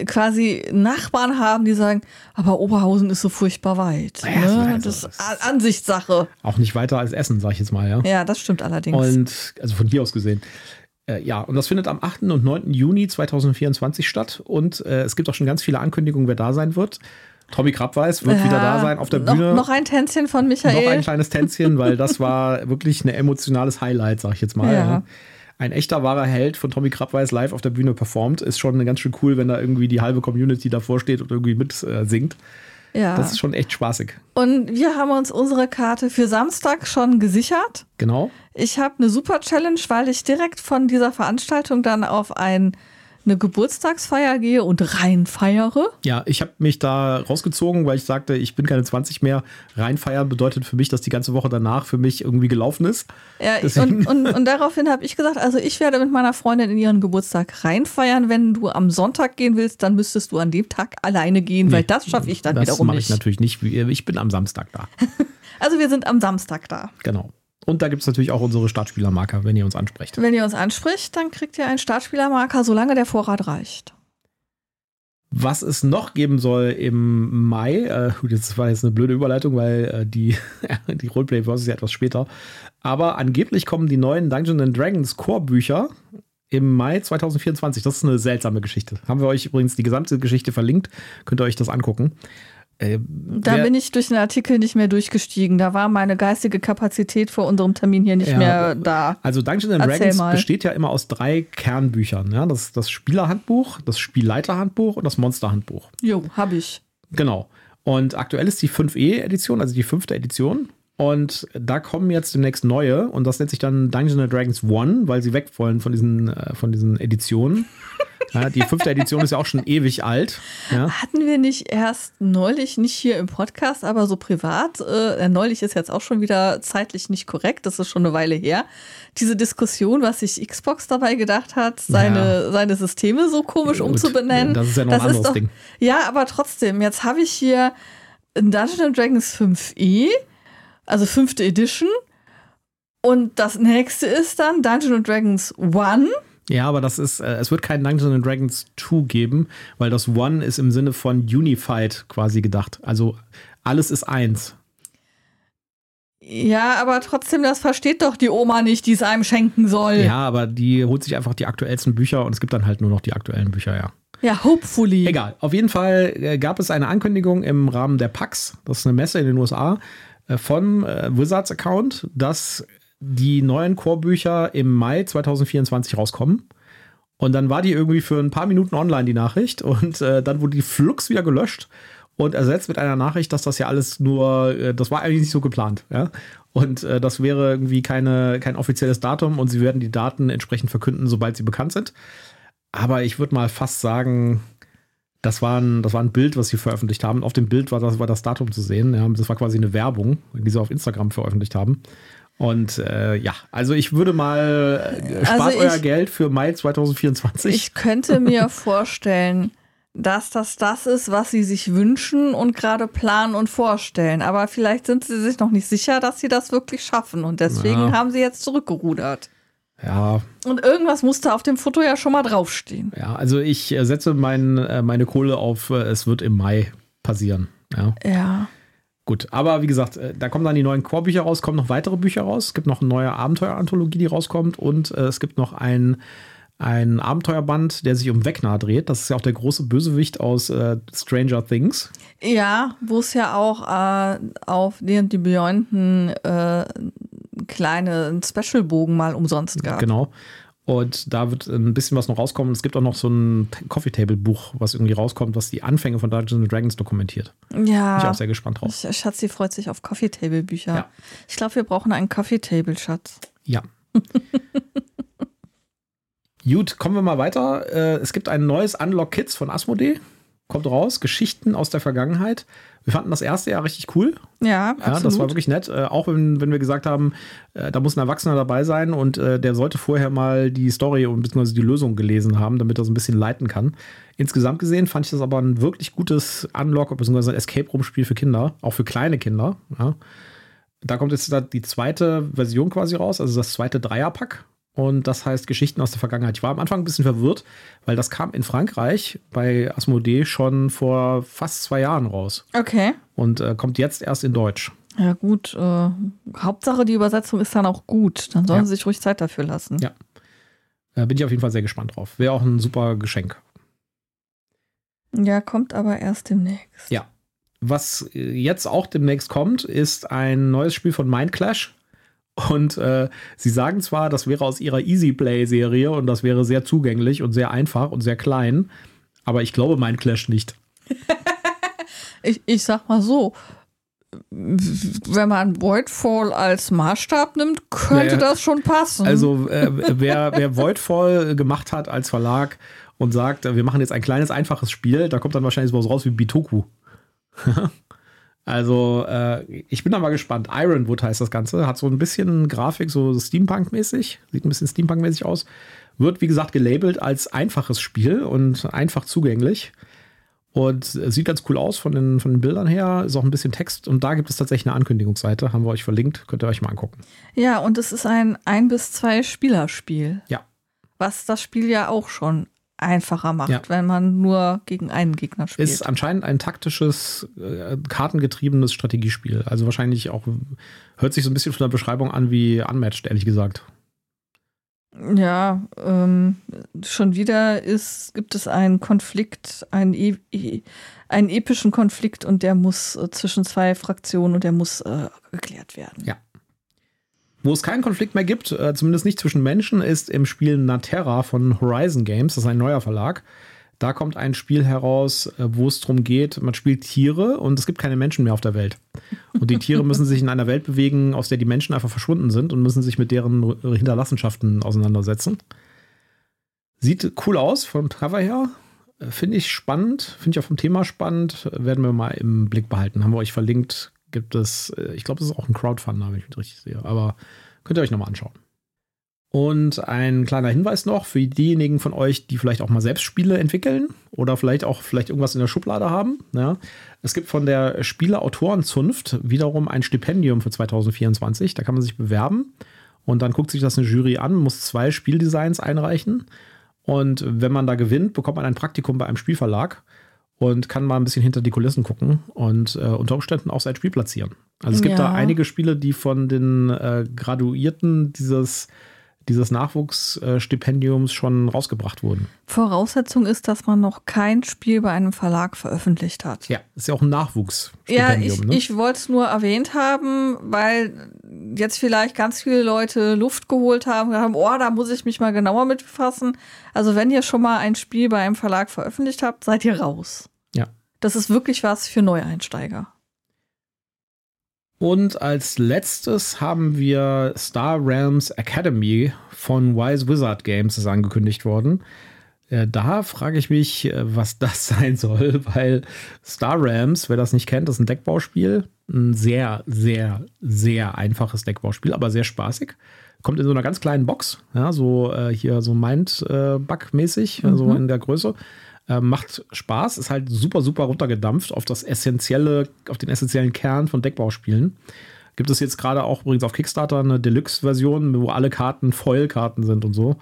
quasi Nachbarn haben, die sagen, aber Oberhausen ist so furchtbar weit. Ja, ne? also Das ist Ansichtssache. auch nicht weiter als Essen, sag ich jetzt mal, ja. Ja, das stimmt allerdings. Und also von hier aus gesehen. Äh, ja, und das findet am 8. und 9. Juni 2024 statt. Und äh, es gibt auch schon ganz viele Ankündigungen, wer da sein wird. Tommy Krabweis wird wieder da sein auf der noch, Bühne. Noch ein Tänzchen von Noch Michael. ein kleines Tänzchen, weil das war wirklich ein emotionales Highlight, sag ich jetzt mal. Ja. Ja. Ein echter wahrer Held von Tommy Krabweis live auf der Bühne performt. Ist schon ganz schön cool, wenn da irgendwie die halbe Community davor steht und irgendwie mit äh. Ja. Das ist schon echt spaßig. Und wir haben uns unsere Karte für Samstag schon gesichert. Genau. Ich habe eine super Challenge, weil ich direkt von dieser Veranstaltung dann auf ein, eine Geburtstagsfeier gehe und rein feiere. Ja, ich habe mich da rausgezogen, weil ich sagte, ich bin keine 20 mehr. Reinfeiern bedeutet für mich, dass die ganze Woche danach für mich irgendwie gelaufen ist. Ja, und, und, und [LAUGHS] daraufhin habe ich gesagt, also ich werde mit meiner Freundin in ihren Geburtstag reinfeiern. Wenn du am Sonntag gehen willst, dann müsstest du an dem Tag alleine gehen, weil das schaffe ich dann das wiederum mache ich nicht. natürlich nicht. Ich bin am Samstag da. [LAUGHS] Also wir sind am Samstag da. Genau. Und da gibt es natürlich auch unsere Startspielermarker, wenn ihr uns ansprecht. Wenn ihr uns anspricht, dann kriegt ihr einen Startspielermarker, solange der Vorrat reicht. Was es noch geben soll im Mai, äh, gut, das war jetzt eine blöde Überleitung, weil äh, die, [LAUGHS] die Roleplay-Verse ist ja etwas später. Aber angeblich kommen die neuen Dungeons and Dragons Core-Bücher im Mai 2024. Das ist eine seltsame Geschichte. Haben wir euch übrigens die gesamte Geschichte verlinkt. Könnt ihr euch das angucken. Äh, Da bin ich durch den Artikel nicht mehr durchgestiegen. Da war meine geistige Kapazität vor unserem Termin hier nicht Ja. mehr da. Also Dungeons and Dragons besteht ja immer aus drei Kernbüchern. Ja? Das das Spielerhandbuch, das Spielleiterhandbuch und das Monsterhandbuch. Jo, hab ich. Genau. Und aktuell ist die 5e-Edition, also die fünfte Edition. Und da kommen jetzt demnächst neue und das nennt sich dann Dungeons and Dragons One, weil sie weg wollen von diesen, äh, von diesen Editionen. [LAUGHS] ja, die fünfte Edition ist ja auch schon ewig alt. Ja. Hatten wir nicht erst neulich, nicht hier im Podcast, aber so privat, äh, neulich ist jetzt auch schon wieder zeitlich nicht korrekt, das ist schon eine Weile her, diese Diskussion, was sich Xbox dabei gedacht hat, seine, seine Systeme so komisch Gut, umzubenennen. das ist ja noch ein anderes doch, Ding. Ja, aber trotzdem, jetzt habe ich hier Dungeons and Dragons 5e, also fünfte Edition. Und das nächste ist dann Dungeons and Dragons One. ja, aber das ist, äh, es wird kein Dungeons and Dragons 2 geben, weil das One ist im Sinne von Unified quasi gedacht. Also alles ist eins. Ja, aber trotzdem, das versteht doch die Oma nicht, die es einem schenken soll. Ja, aber die holt sich einfach die aktuellsten Bücher und es gibt dann halt nur noch die aktuellen Bücher, ja. Ja, hopefully. Egal. Auf jeden Fall äh, gab es eine Ankündigung im Rahmen der PAX, das ist eine Messe in den USA, vom äh, Wizards Account, dass die neuen Core-Bücher im Mai 2024 rauskommen. Und dann war die irgendwie für ein paar Minuten online, die Nachricht. Und äh, dann wurde die Flux wieder gelöscht und ersetzt mit einer Nachricht, dass das ja alles nur, äh, das war eigentlich nicht so geplant. Ja? Und äh, das wäre irgendwie keine, kein offizielles Datum und sie werden die Daten entsprechend verkünden, sobald sie bekannt sind. Aber ich würde mal fast sagen, das war, ein, das war ein Bild, was sie veröffentlicht haben. Auf dem Bild war das, war das Datum zu sehen. Ja, das war quasi eine Werbung, die sie auf Instagram veröffentlicht haben. Und äh, ja, also ich würde mal, äh, spart Also ich- euer Geld für Mai 2024. Ich könnte mir [LAUGHS] vorstellen, dass das das ist, was sie sich wünschen und gerade planen und vorstellen. Aber vielleicht sind sie sich noch nicht sicher, dass sie das wirklich schaffen. Und deswegen Ja. haben sie jetzt zurückgerudert. Ja, Und irgendwas musste auf dem Foto ja schon mal draufstehen. ja, also ich äh, setze mein, äh, meine Kohle auf, äh, es wird im Mai passieren. Ja. Ja. Gut, aber wie gesagt, da kommen dann die neuen Core-Bücher raus, kommen noch weitere Bücher raus. Es gibt noch eine neue Abenteuer-Anthologie, die rauskommt und es gibt noch ein, ein Abenteuerband, der sich um Vecna dreht. Das ist ja auch der große Bösewicht aus äh, Stranger Things. Ja, wo es ja auch äh, auf D&D Beyond einen äh, kleinen Special-Bogen mal umsonst gab. Genau. Und da wird ein bisschen was noch rauskommen. Es gibt auch noch so ein Coffee Table Buch, was irgendwie rauskommt, was die Anfänge von Dungeons and Dragons dokumentiert. Bin ich Ja. auch sehr gespannt drauf. Sch- Schatzi freut sich auf Coffee Table Bücher. Ja. Ich glaube, wir brauchen einen Coffee Table Schatz. Ja. [LAUGHS] Gut, kommen wir mal weiter. Äh, Es gibt ein neues Unlock Kids von Asmodee. Kommt raus, Geschichten aus der Vergangenheit. Wir fanden das erste Jahr richtig cool. Ja, absolut. Ja, das war wirklich nett. Äh, auch wenn, wenn wir gesagt haben, äh, da muss ein Erwachsener dabei sein und äh, der sollte vorher mal die Story und beziehungsweise die Lösung gelesen haben, damit er so ein bisschen leiten kann. Insgesamt gesehen fand ich das aber ein wirklich gutes Unlock- bzw. Escape-Room-Spiel für Kinder, auch für kleine Kinder. Ja. Da kommt jetzt die zweite Version quasi raus, also das zweite Dreierpack. Und das heißt Geschichten aus der Vergangenheit. Ich war am Anfang ein bisschen verwirrt, weil das kam in Frankreich bei Asmodee schon vor fast zwei Jahren raus. Okay. Und äh, kommt jetzt erst in Deutsch. Ja, gut. Äh, Hauptsache, die Übersetzung ist dann auch gut. Dann sollen Ja. sie sich ruhig Zeit dafür lassen. Ja. Äh, bin ich auf jeden Fall sehr gespannt drauf. Wäre auch ein super Geschenk. Ja, kommt aber erst demnächst. Ja. Was äh, jetzt auch demnächst kommt, ist ein neues Spiel von Mindclash. Und äh, sie sagen zwar, das wäre aus ihrer Easy Play-Serie und das wäre sehr zugänglich und sehr einfach und sehr klein, aber ich glaube Mindclash nicht. [LAUGHS] Ich, ich sag mal so, wenn man Voidfall als Maßstab nimmt, könnte Ja, ja. das schon passen. Also äh, wer, wer Voidfall gemacht hat als Verlag und sagt, wir machen jetzt ein kleines, einfaches Spiel, da kommt dann wahrscheinlich sowas raus wie Bitoku. [LAUGHS] also äh, ich bin da mal gespannt. Ironwood heißt das Ganze, hat so ein bisschen Grafik, so Steampunk-mäßig, sieht ein bisschen Steampunk-mäßig aus. Wird, wie gesagt, gelabelt als einfaches Spiel und einfach zugänglich. Und äh, sieht ganz cool aus von den, von den Bildern her. Ist auch ein bisschen Text. Und da gibt es tatsächlich eine Ankündigungsseite. Haben wir euch verlinkt. Könnt ihr euch mal angucken. ja, und es ist ein ein bis zwei Spielerspiel. Ja. Was das Spiel ja auch schon einfacher macht, Ja. wenn man nur gegen einen Gegner spielt. Ist anscheinend ein taktisches, äh, kartengetriebenes Strategiespiel. Also wahrscheinlich auch, hört sich so ein bisschen von der Beschreibung an wie Unmatched, ehrlich gesagt. Ja, ähm, schon wieder ist, gibt es einen Konflikt, einen, e e einen epischen Konflikt und der muss äh, zwischen zwei Fraktionen und der muss äh, geklärt werden. Ja. Wo es keinen Konflikt mehr gibt, äh, zumindest nicht zwischen Menschen, ist im Spiel Naterra von Horizon Games. Das ist ein neuer Verlag. Da kommt ein Spiel heraus, äh, wo es darum geht, man spielt Tiere und es gibt keine Menschen mehr auf der Welt. Und die Tiere [LAUGHS] müssen sich in einer Welt bewegen, aus der die Menschen einfach verschwunden sind und müssen sich mit deren Hinterlassenschaften auseinandersetzen. Sieht cool aus vom Cover her. Äh, Finde ich spannend, finde ich auch vom Thema spannend. Äh, Werden wir mal im Blick behalten. Haben wir euch verlinkt. Gibt es, äh, ich glaube, es ist auch ein Crowdfunder, wenn ich mich richtig sehe. Aber könnt ihr euch nochmal anschauen. Und ein kleiner Hinweis noch für diejenigen von euch, die vielleicht auch mal selbst Spiele entwickeln oder vielleicht auch vielleicht irgendwas in der Schublade haben. Ja. Es gibt von der Spieleautorenzunft wiederum ein Stipendium für 2024. Da kann man sich bewerben und dann guckt sich das eine Jury an, muss zwei Spieldesigns einreichen. Und wenn man da gewinnt, bekommt man ein Praktikum bei einem Spielverlag und kann mal ein bisschen hinter die Kulissen gucken und äh, unter Umständen auch sein Spiel platzieren. Also es gibt Ja. da einige Spiele, die von den äh, Graduierten dieses, dieses Nachwuchsstipendiums schon rausgebracht wurden. Voraussetzung ist, dass man noch kein Spiel bei einem Verlag veröffentlicht hat. Ja, ist ja auch ein Ja, Nachwuchsstipendium. ich, ne? ich wollte es nur erwähnt haben, weil jetzt vielleicht ganz viele Leute Luft geholt haben und haben, oh, da muss ich mich mal genauer mit befassen. Also wenn ihr schon mal ein Spiel bei einem Verlag veröffentlicht habt, seid ihr raus. Ja. Das ist wirklich was für Neueinsteiger. Und als letztes haben wir Star Realms Academy von Wise Wizard Games ist angekündigt worden. Äh, Da frage ich mich, äh, was das [LAUGHS] sein soll, weil Star Realms, wer das nicht kennt, ist ein Deckbauspiel. Ein sehr, sehr, sehr einfaches Deckbauspiel, aber sehr spaßig. Kommt in so einer ganz kleinen Box, ja, so äh, hier so Mind-Bug-mäßig, so Mhm. in der Größe. Äh, macht Spaß, ist halt super, super runtergedampft auf das essentielle, auf den essentiellen Kern von Deckbauspielen. Gibt es jetzt gerade auch übrigens auf Kickstarter eine Deluxe-Version, wo alle Karten Foil-Karten sind und so.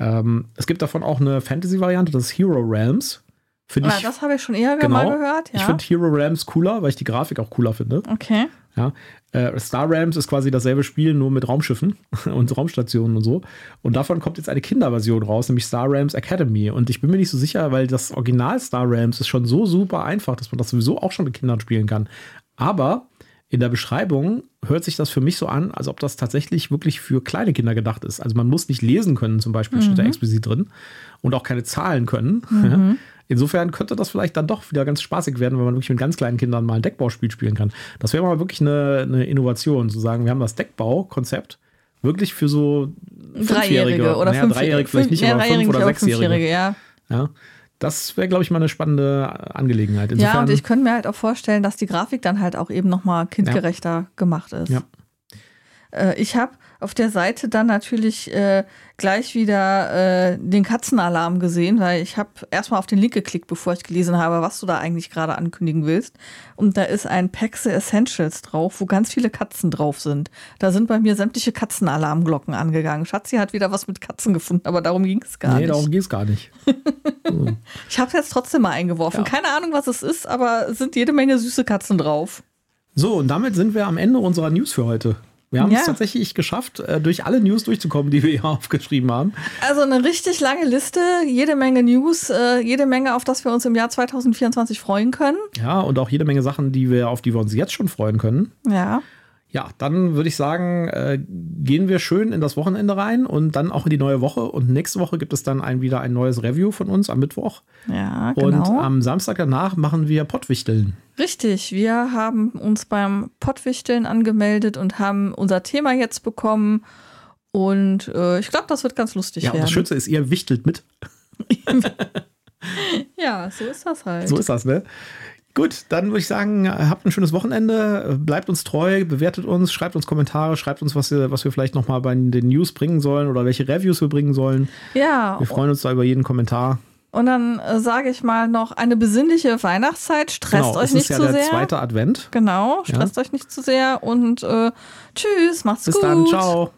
Ähm, es gibt davon auch eine Fantasy-Variante, das ist Hero Realms. Finde Ah, ich, das habe ich schon eher genau. mal gehört. Ja. ich finde Hero Realms cooler, weil ich die Grafik auch cooler finde. okay. Ja. Äh, Star Realms ist quasi dasselbe Spiel, nur mit Raumschiffen [LAUGHS] und Raumstationen und so. Und davon kommt jetzt eine Kinderversion raus, nämlich Star Realms Academy. Und ich bin mir nicht so sicher, weil das Original Star Realms ist schon so super einfach, dass man das sowieso auch schon mit Kindern spielen kann. Aber in der Beschreibung hört sich das für mich so an, als ob das tatsächlich wirklich für kleine Kinder gedacht ist. Also man muss nicht lesen können, zum Beispiel steht da explizit drin, und auch keine Zahlen können. Ja. [LAUGHS] Insofern könnte das vielleicht dann doch wieder ganz spaßig werden, wenn man wirklich mit ganz kleinen Kindern mal ein Deckbauspiel spielen kann. Das wäre mal wirklich eine, eine Innovation, zu sagen, wir haben das Deckbau-Konzept wirklich für so Dreijährige oder naja, dreijährige vielleicht nicht, aber fünf oder sechsjährige. Ja. Ja, das wäre, glaube ich, mal eine spannende Angelegenheit. Insofern, ja, und ich könnte mir halt auch vorstellen, dass die Grafik dann halt auch eben nochmal kindgerechter ja. gemacht ist. Ja. Äh, ich habe auf der Seite dann natürlich äh, gleich wieder äh, den Katzenalarm gesehen, weil ich habe erstmal auf den Link geklickt, bevor ich gelesen habe, was du da eigentlich gerade ankündigen willst. Und da ist ein Pexe Essentials drauf, wo ganz viele Katzen drauf sind. Da sind bei mir sämtliche Katzenalarmglocken angegangen. Schatzi hat wieder was mit Katzen gefunden, aber darum ging es gar nee, nicht. Nee, darum ging es gar nicht. [LAUGHS] ich habe es jetzt trotzdem mal eingeworfen. Ja. Keine Ahnung, was es ist, aber es sind jede Menge süße Katzen drauf. So, und damit sind wir am Ende unserer News für heute. Wir haben ja. es tatsächlich geschafft, äh, durch alle News durchzukommen, die wir hier [LAUGHS] aufgeschrieben haben. Also eine richtig lange Liste, jede Menge News, äh, jede Menge, auf das wir uns im Jahr 2024 freuen können. Ja, und auch jede Menge Sachen, die wir, auf die wir uns jetzt schon freuen können. Ja. Ja, dann würde ich sagen, äh, gehen wir schön in das Wochenende rein und dann auch in die neue Woche. Und nächste Woche gibt es dann ein, wieder ein neues Review von uns am Mittwoch. Ja, genau. Und am Samstag danach machen wir Pottwichteln. Richtig, wir haben uns beim Pottwichteln angemeldet und haben unser Thema jetzt bekommen. Und äh, ich glaube, das wird ganz lustig ja, werden. Ja, das Schönste ist, ihr wichtelt mit. [LAUGHS] ja, so ist das halt. So ist das, ne? Gut, dann würde ich sagen, habt ein schönes Wochenende, bleibt uns treu, bewertet uns, schreibt uns Kommentare, schreibt uns, was wir, was wir vielleicht nochmal bei den News bringen sollen oder welche Reviews wir bringen sollen. Ja. Wir freuen uns da über jeden Kommentar. Und dann äh, sage ich mal noch eine besinnliche Weihnachtszeit. Stresst genau, euch nicht ja zu sehr. Das ist ja der zweite Advent. Genau, stresst ja. euch nicht zu sehr und äh, tschüss, macht's Bis gut. Bis dann, ciao.